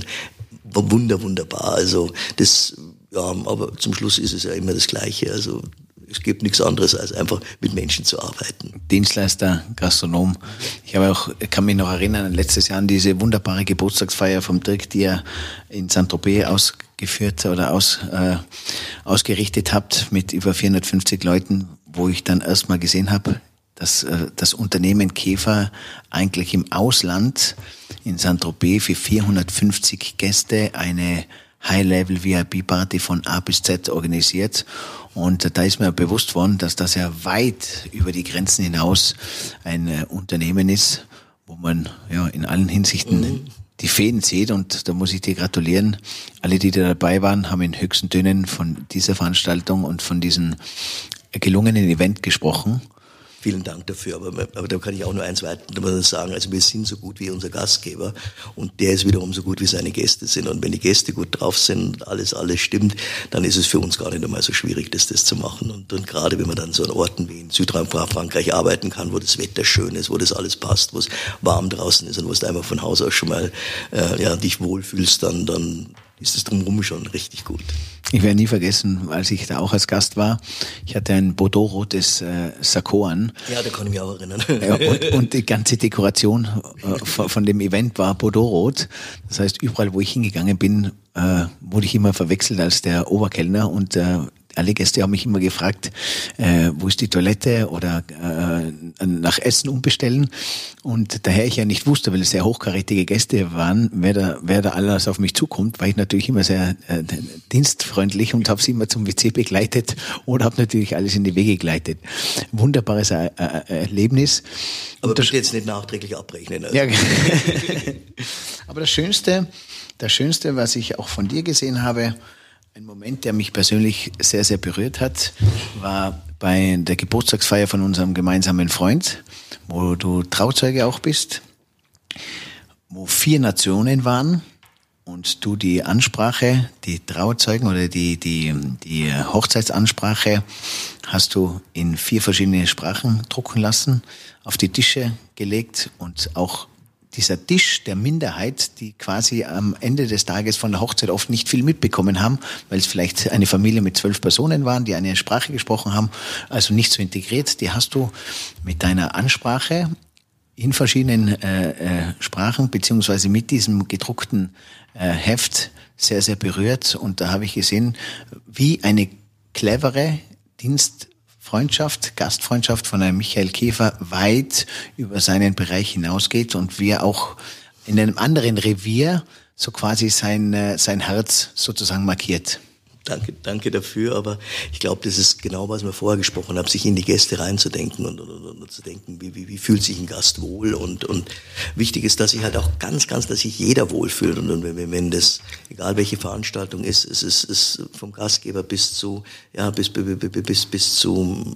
Speaker 3: war wunder, wunderbar, also das ja, aber zum Schluss ist es ja immer das Gleiche. Also es gibt nichts anderes, als einfach mit Menschen zu arbeiten.
Speaker 2: Dienstleister, Gastronom. Ich habe auch, kann mich noch erinnern, letztes Jahr an diese wunderbare Geburtstagsfeier vom Dirk, die ihr in Saint-Tropez ausgeführt oder aus, äh, ausgerichtet habt mit über 450 Leuten, wo ich dann erstmal gesehen habe, dass äh, das Unternehmen Käfer eigentlich im Ausland in Saint-Tropez für 450 Gäste eine High-Level-VIP-Party von A bis Z organisiert. Und da ist mir bewusst worden, dass das ja weit über die Grenzen hinaus ein äh, Unternehmen ist, wo man ja in allen Hinsichten mhm. die Fäden sieht. Und da muss ich dir gratulieren. Alle, die da dabei waren, haben in höchsten Tönen von dieser Veranstaltung und von diesem gelungenen Event gesprochen.
Speaker 3: Vielen Dank dafür. Aber, aber da kann ich auch nur eins weiter sagen. Also wir sind so gut wie unser Gastgeber und der ist wiederum so gut wie seine Gäste sind. Und wenn die Gäste gut drauf sind, alles, alles stimmt, dann ist es für uns gar nicht einmal so schwierig, das, das zu machen. Und, und gerade wenn man dann so an Orten wie in Südfrankreich arbeiten kann, wo das Wetter schön ist, wo das alles passt, wo es warm draußen ist und wo du einfach von Haus aus schon mal äh, ja, dich wohlfühlst, dann, dann ist es drumherum schon richtig gut.
Speaker 2: Ich werde nie vergessen, als ich da auch als Gast war, ich hatte ein Bordeaux-rotes äh, Sakko an.
Speaker 3: Ja, da kann ich mich auch erinnern.
Speaker 2: Ja, und, und, die ganze Dekoration äh, von, dem Event war Bordeaux-rot. Das heißt, überall, wo ich hingegangen bin, äh, wurde ich immer verwechselt als der Oberkellner und äh, alle Gäste haben mich immer gefragt, äh, wo ist die Toilette oder äh, nach Essen umbestellen. Und daher ich ja nicht wusste, weil es sehr hochkarätige Gäste waren, wer da, wer da alles auf mich zukommt, war ich natürlich immer sehr äh, dienstfreundlich und habe sie immer zum WC begleitet oder habe natürlich alles in die Wege geleitet. Wunderbares äh, äh, Erlebnis.
Speaker 3: Aber bitte jetzt nicht nachträglich abrechnen.
Speaker 2: Also. Ja, aber das Schönste, das Schönste, was ich auch von dir gesehen habe, ein Moment, der mich persönlich sehr, sehr berührt hat, war bei der Geburtstagsfeier von unserem gemeinsamen Freund, wo du Trauzeuge auch bist, wo vier Nationen waren und du die Ansprache, die Trauzeugen oder die, die, die Hochzeitsansprache hast du in vier verschiedene Sprachen drucken lassen, auf die Tische gelegt und auch dieser Tisch der Minderheit, die quasi am Ende des Tages von der Hochzeit oft nicht viel mitbekommen haben, weil es vielleicht eine Familie mit zwölf Personen waren, die eine Sprache gesprochen haben, also nicht so integriert, die hast du mit deiner Ansprache in verschiedenen äh, äh, Sprachen beziehungsweise mit diesem gedruckten äh, Heft sehr, sehr berührt. Und da habe ich gesehen, wie eine clevere Dienst Freundschaft, Gastfreundschaft von einem Michael Käfer weit über seinen Bereich hinausgeht und wie er auch in einem anderen Revier so quasi sein, äh, sein Herz sozusagen markiert.
Speaker 3: Danke, danke dafür, aber ich glaube, das ist genau, was wir vorher gesprochen haben, sich in die Gäste reinzudenken und, und, und, und zu denken, wie, wie, wie fühlt sich ein Gast wohl? Und, und wichtig ist, dass sich halt auch ganz, ganz, dass sich jeder wohlfühlt. Und, und wenn, wenn das, egal welche Veranstaltung ist, es ist, ist vom Gastgeber bis zu, ja, bis, bis, bis, bis zu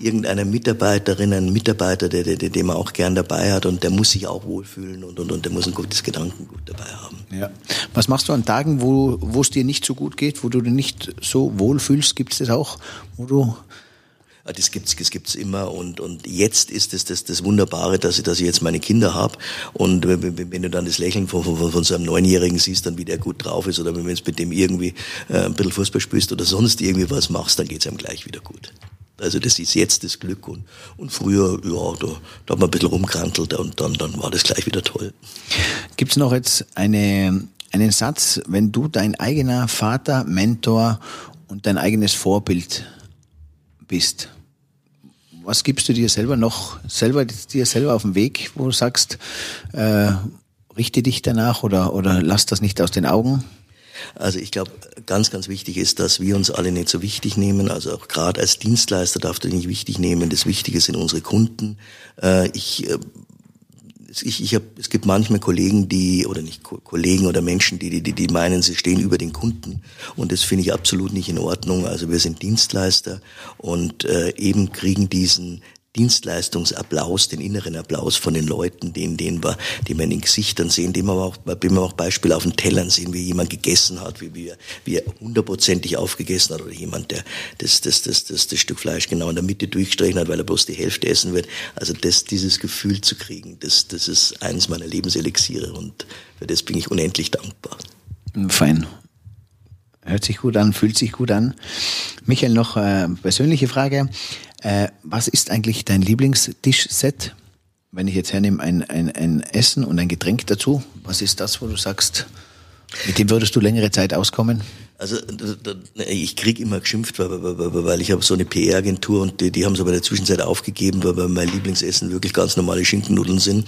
Speaker 3: irgendeiner Mitarbeiterin, ein Mitarbeiter, der, der, den man auch gern dabei hat und der muss sich auch wohlfühlen und, und, und der muss ein gutes Gedankengut dabei haben.
Speaker 2: Ja. Was machst du an Tagen, wo, wo es dir nicht so gut geht, wo du dich nicht so wohlfühlst? Gibt es das auch, wo du
Speaker 3: das gibt's, das gibt's immer und und jetzt ist es das, das Wunderbare, dass ich, dass ich jetzt meine Kinder habe und wenn, wenn, du dann das Lächeln von, von, von so einem Neunjährigen siehst, dann wie der gut drauf ist oder wenn du mit dem irgendwie äh, ein bisschen Fußball spielst oder sonst irgendwie was machst, dann geht's einem gleich wieder gut. Also das ist jetzt das Glück und, und früher, ja, da, da hat man ein bisschen rumkrantelt und dann, dann war das gleich wieder toll.
Speaker 2: Gibt's noch jetzt eine, einen Satz, wenn du dein eigener Vater, Mentor und dein eigenes Vorbild bist? Was gibst du dir selber noch, selber dir selber auf den Weg, wo du sagst, äh, richte dich danach oder, oder lass das nicht aus den Augen?
Speaker 3: Also ich glaube, ganz, ganz wichtig ist, dass wir uns alle nicht so wichtig nehmen. Also auch gerade als Dienstleister darfst du nicht wichtig nehmen. Das Wichtige sind unsere Kunden. Äh, ich äh, ich, ich hab, es gibt manchmal Kollegen, die, oder nicht Kollegen oder Menschen, die, die, die meinen, sie stehen über den Kunden. Und das finde ich absolut nicht in Ordnung. Also wir sind Dienstleister und äh, eben kriegen diesen Dienstleistungsapplaus, den inneren Applaus von den Leuten, den, den wir, die wir in den Gesichtern sehen, den wir auch, wenn wir auch Beispiele auf den Tellern sehen, wie jemand gegessen hat, wie, wie, wie er hundertprozentig aufgegessen hat oder jemand, der das, das, das, das, das Stück Fleisch genau in der Mitte durchgestrichen hat, weil er bloß die Hälfte essen wird. Also das, dieses Gefühl zu kriegen, das, das ist eines meiner Lebenselixiere und für das bin ich unendlich dankbar.
Speaker 2: Fein. Hört sich gut an, fühlt sich gut an. Michael, noch äh, persönliche Frage. Äh, was ist eigentlich dein Lieblingstischset? Wenn ich jetzt hernehme, ein, ein, ein Essen und ein Getränk dazu, was ist das, wo du sagst, mit dem würdest du längere Zeit auskommen?
Speaker 3: Also ich krieg immer geschimpft, weil, weil, weil ich habe so eine PR-Agentur und die, die haben es aber in der Zwischenzeit aufgegeben, weil mein Lieblingsessen wirklich ganz normale Schinkennudeln sind.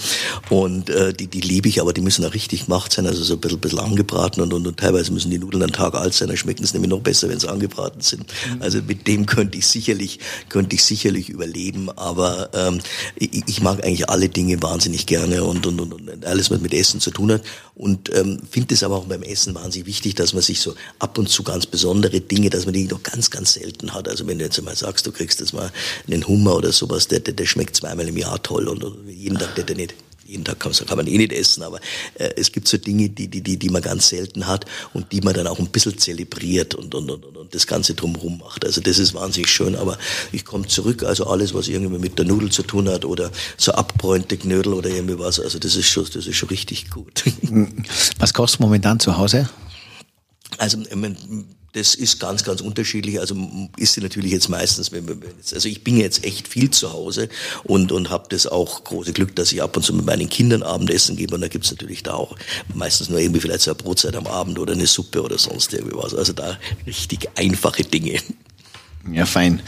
Speaker 3: Und äh, die, die liebe ich, aber die müssen auch richtig gemacht sein, also so ein bisschen, bisschen angebraten und, und, und teilweise müssen die Nudeln einen Tag alt sein, dann schmecken es nämlich noch besser, wenn sie angebraten sind. Mhm. Also mit dem könnte ich sicherlich, könnte ich sicherlich überleben, aber ähm, ich, ich mag eigentlich alle Dinge wahnsinnig gerne und, und, und, und alles, was mit Essen zu tun hat. Und ähm, finde es aber auch beim Essen wahnsinnig wichtig, dass man sich so ab und und zu ganz besondere Dinge, dass man die noch ganz, ganz selten hat. Also wenn du jetzt einmal sagst, du kriegst jetzt mal einen Hummer oder sowas, der, der, der schmeckt zweimal im Jahr toll und, jeden Tag der, der nicht jeden Tag kann, kann man eh nicht essen, aber äh, es gibt so Dinge, die, die, die, die man ganz selten hat und die man dann auch ein bisschen zelebriert und, und, und, und das Ganze drumherum macht. Also das ist wahnsinnig schön, aber ich komme zurück, also alles, was irgendwie mit der Nudel zu tun hat oder so abbräunte Knödel oder irgendwie was, also das ist schon, das ist schon richtig gut.
Speaker 2: Was kostet momentan zu Hause?
Speaker 3: Also das ist ganz, ganz unterschiedlich. Also ist sie natürlich jetzt meistens, wenn wir, also ich bin jetzt echt viel zu Hause und und habe das auch große Glück, dass ich ab und zu mit meinen Kindern Abendessen gebe und da gibt's natürlich da auch meistens nur irgendwie vielleicht so eine Brotzeit am Abend oder eine Suppe oder sonst irgendwie was. Also da richtig einfache Dinge.
Speaker 2: Ja, fein.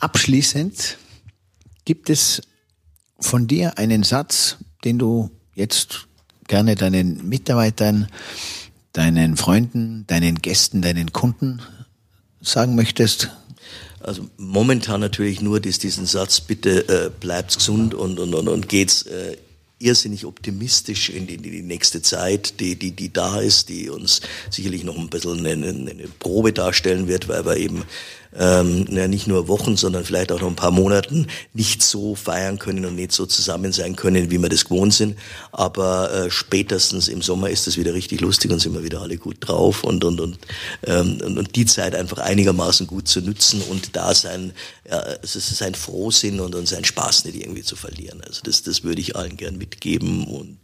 Speaker 2: Abschließend gibt es von dir einen Satz, den du jetzt gerne deinen Mitarbeitern deinen Freunden, deinen Gästen, deinen Kunden sagen möchtest?
Speaker 3: Also momentan natürlich nur diesen Satz, bitte äh, bleibt gesund und, und, und, und geht's äh, irrsinnig optimistisch in die, in die nächste Zeit, die, die, die da ist, die uns sicherlich noch ein bisschen eine, eine Probe darstellen wird, weil wir eben ähm, ja, nicht nur Wochen, sondern vielleicht auch noch ein paar Monaten nicht so feiern können und nicht so zusammen sein können, wie wir das gewohnt sind. Aber äh, spätestens im Sommer ist es wieder richtig lustig und sind wir wieder alle gut drauf und und und, ähm, und, und die Zeit einfach einigermaßen gut zu nutzen und da sein, ja, es ist sein Frohsinn und, und sein Spaß nicht irgendwie zu verlieren. Also das, das würde ich allen gern mitgeben und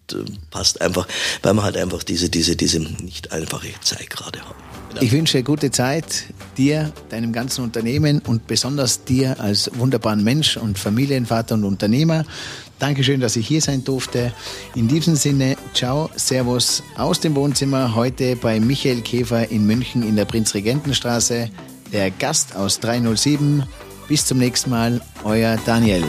Speaker 3: passt einfach, weil wir halt einfach diese, diese, diese nicht einfache Zeit gerade haben.
Speaker 2: Ich wünsche gute Zeit dir, deinem ganzen Unternehmen und besonders dir als wunderbaren Mensch und Familienvater und Unternehmer. Dankeschön, dass ich hier sein durfte. In diesem Sinne, ciao, servus aus dem Wohnzimmer heute bei Michael Käfer in München in der Prinzregentenstraße. Der Gast aus 307. Bis zum nächsten Mal, euer Daniel.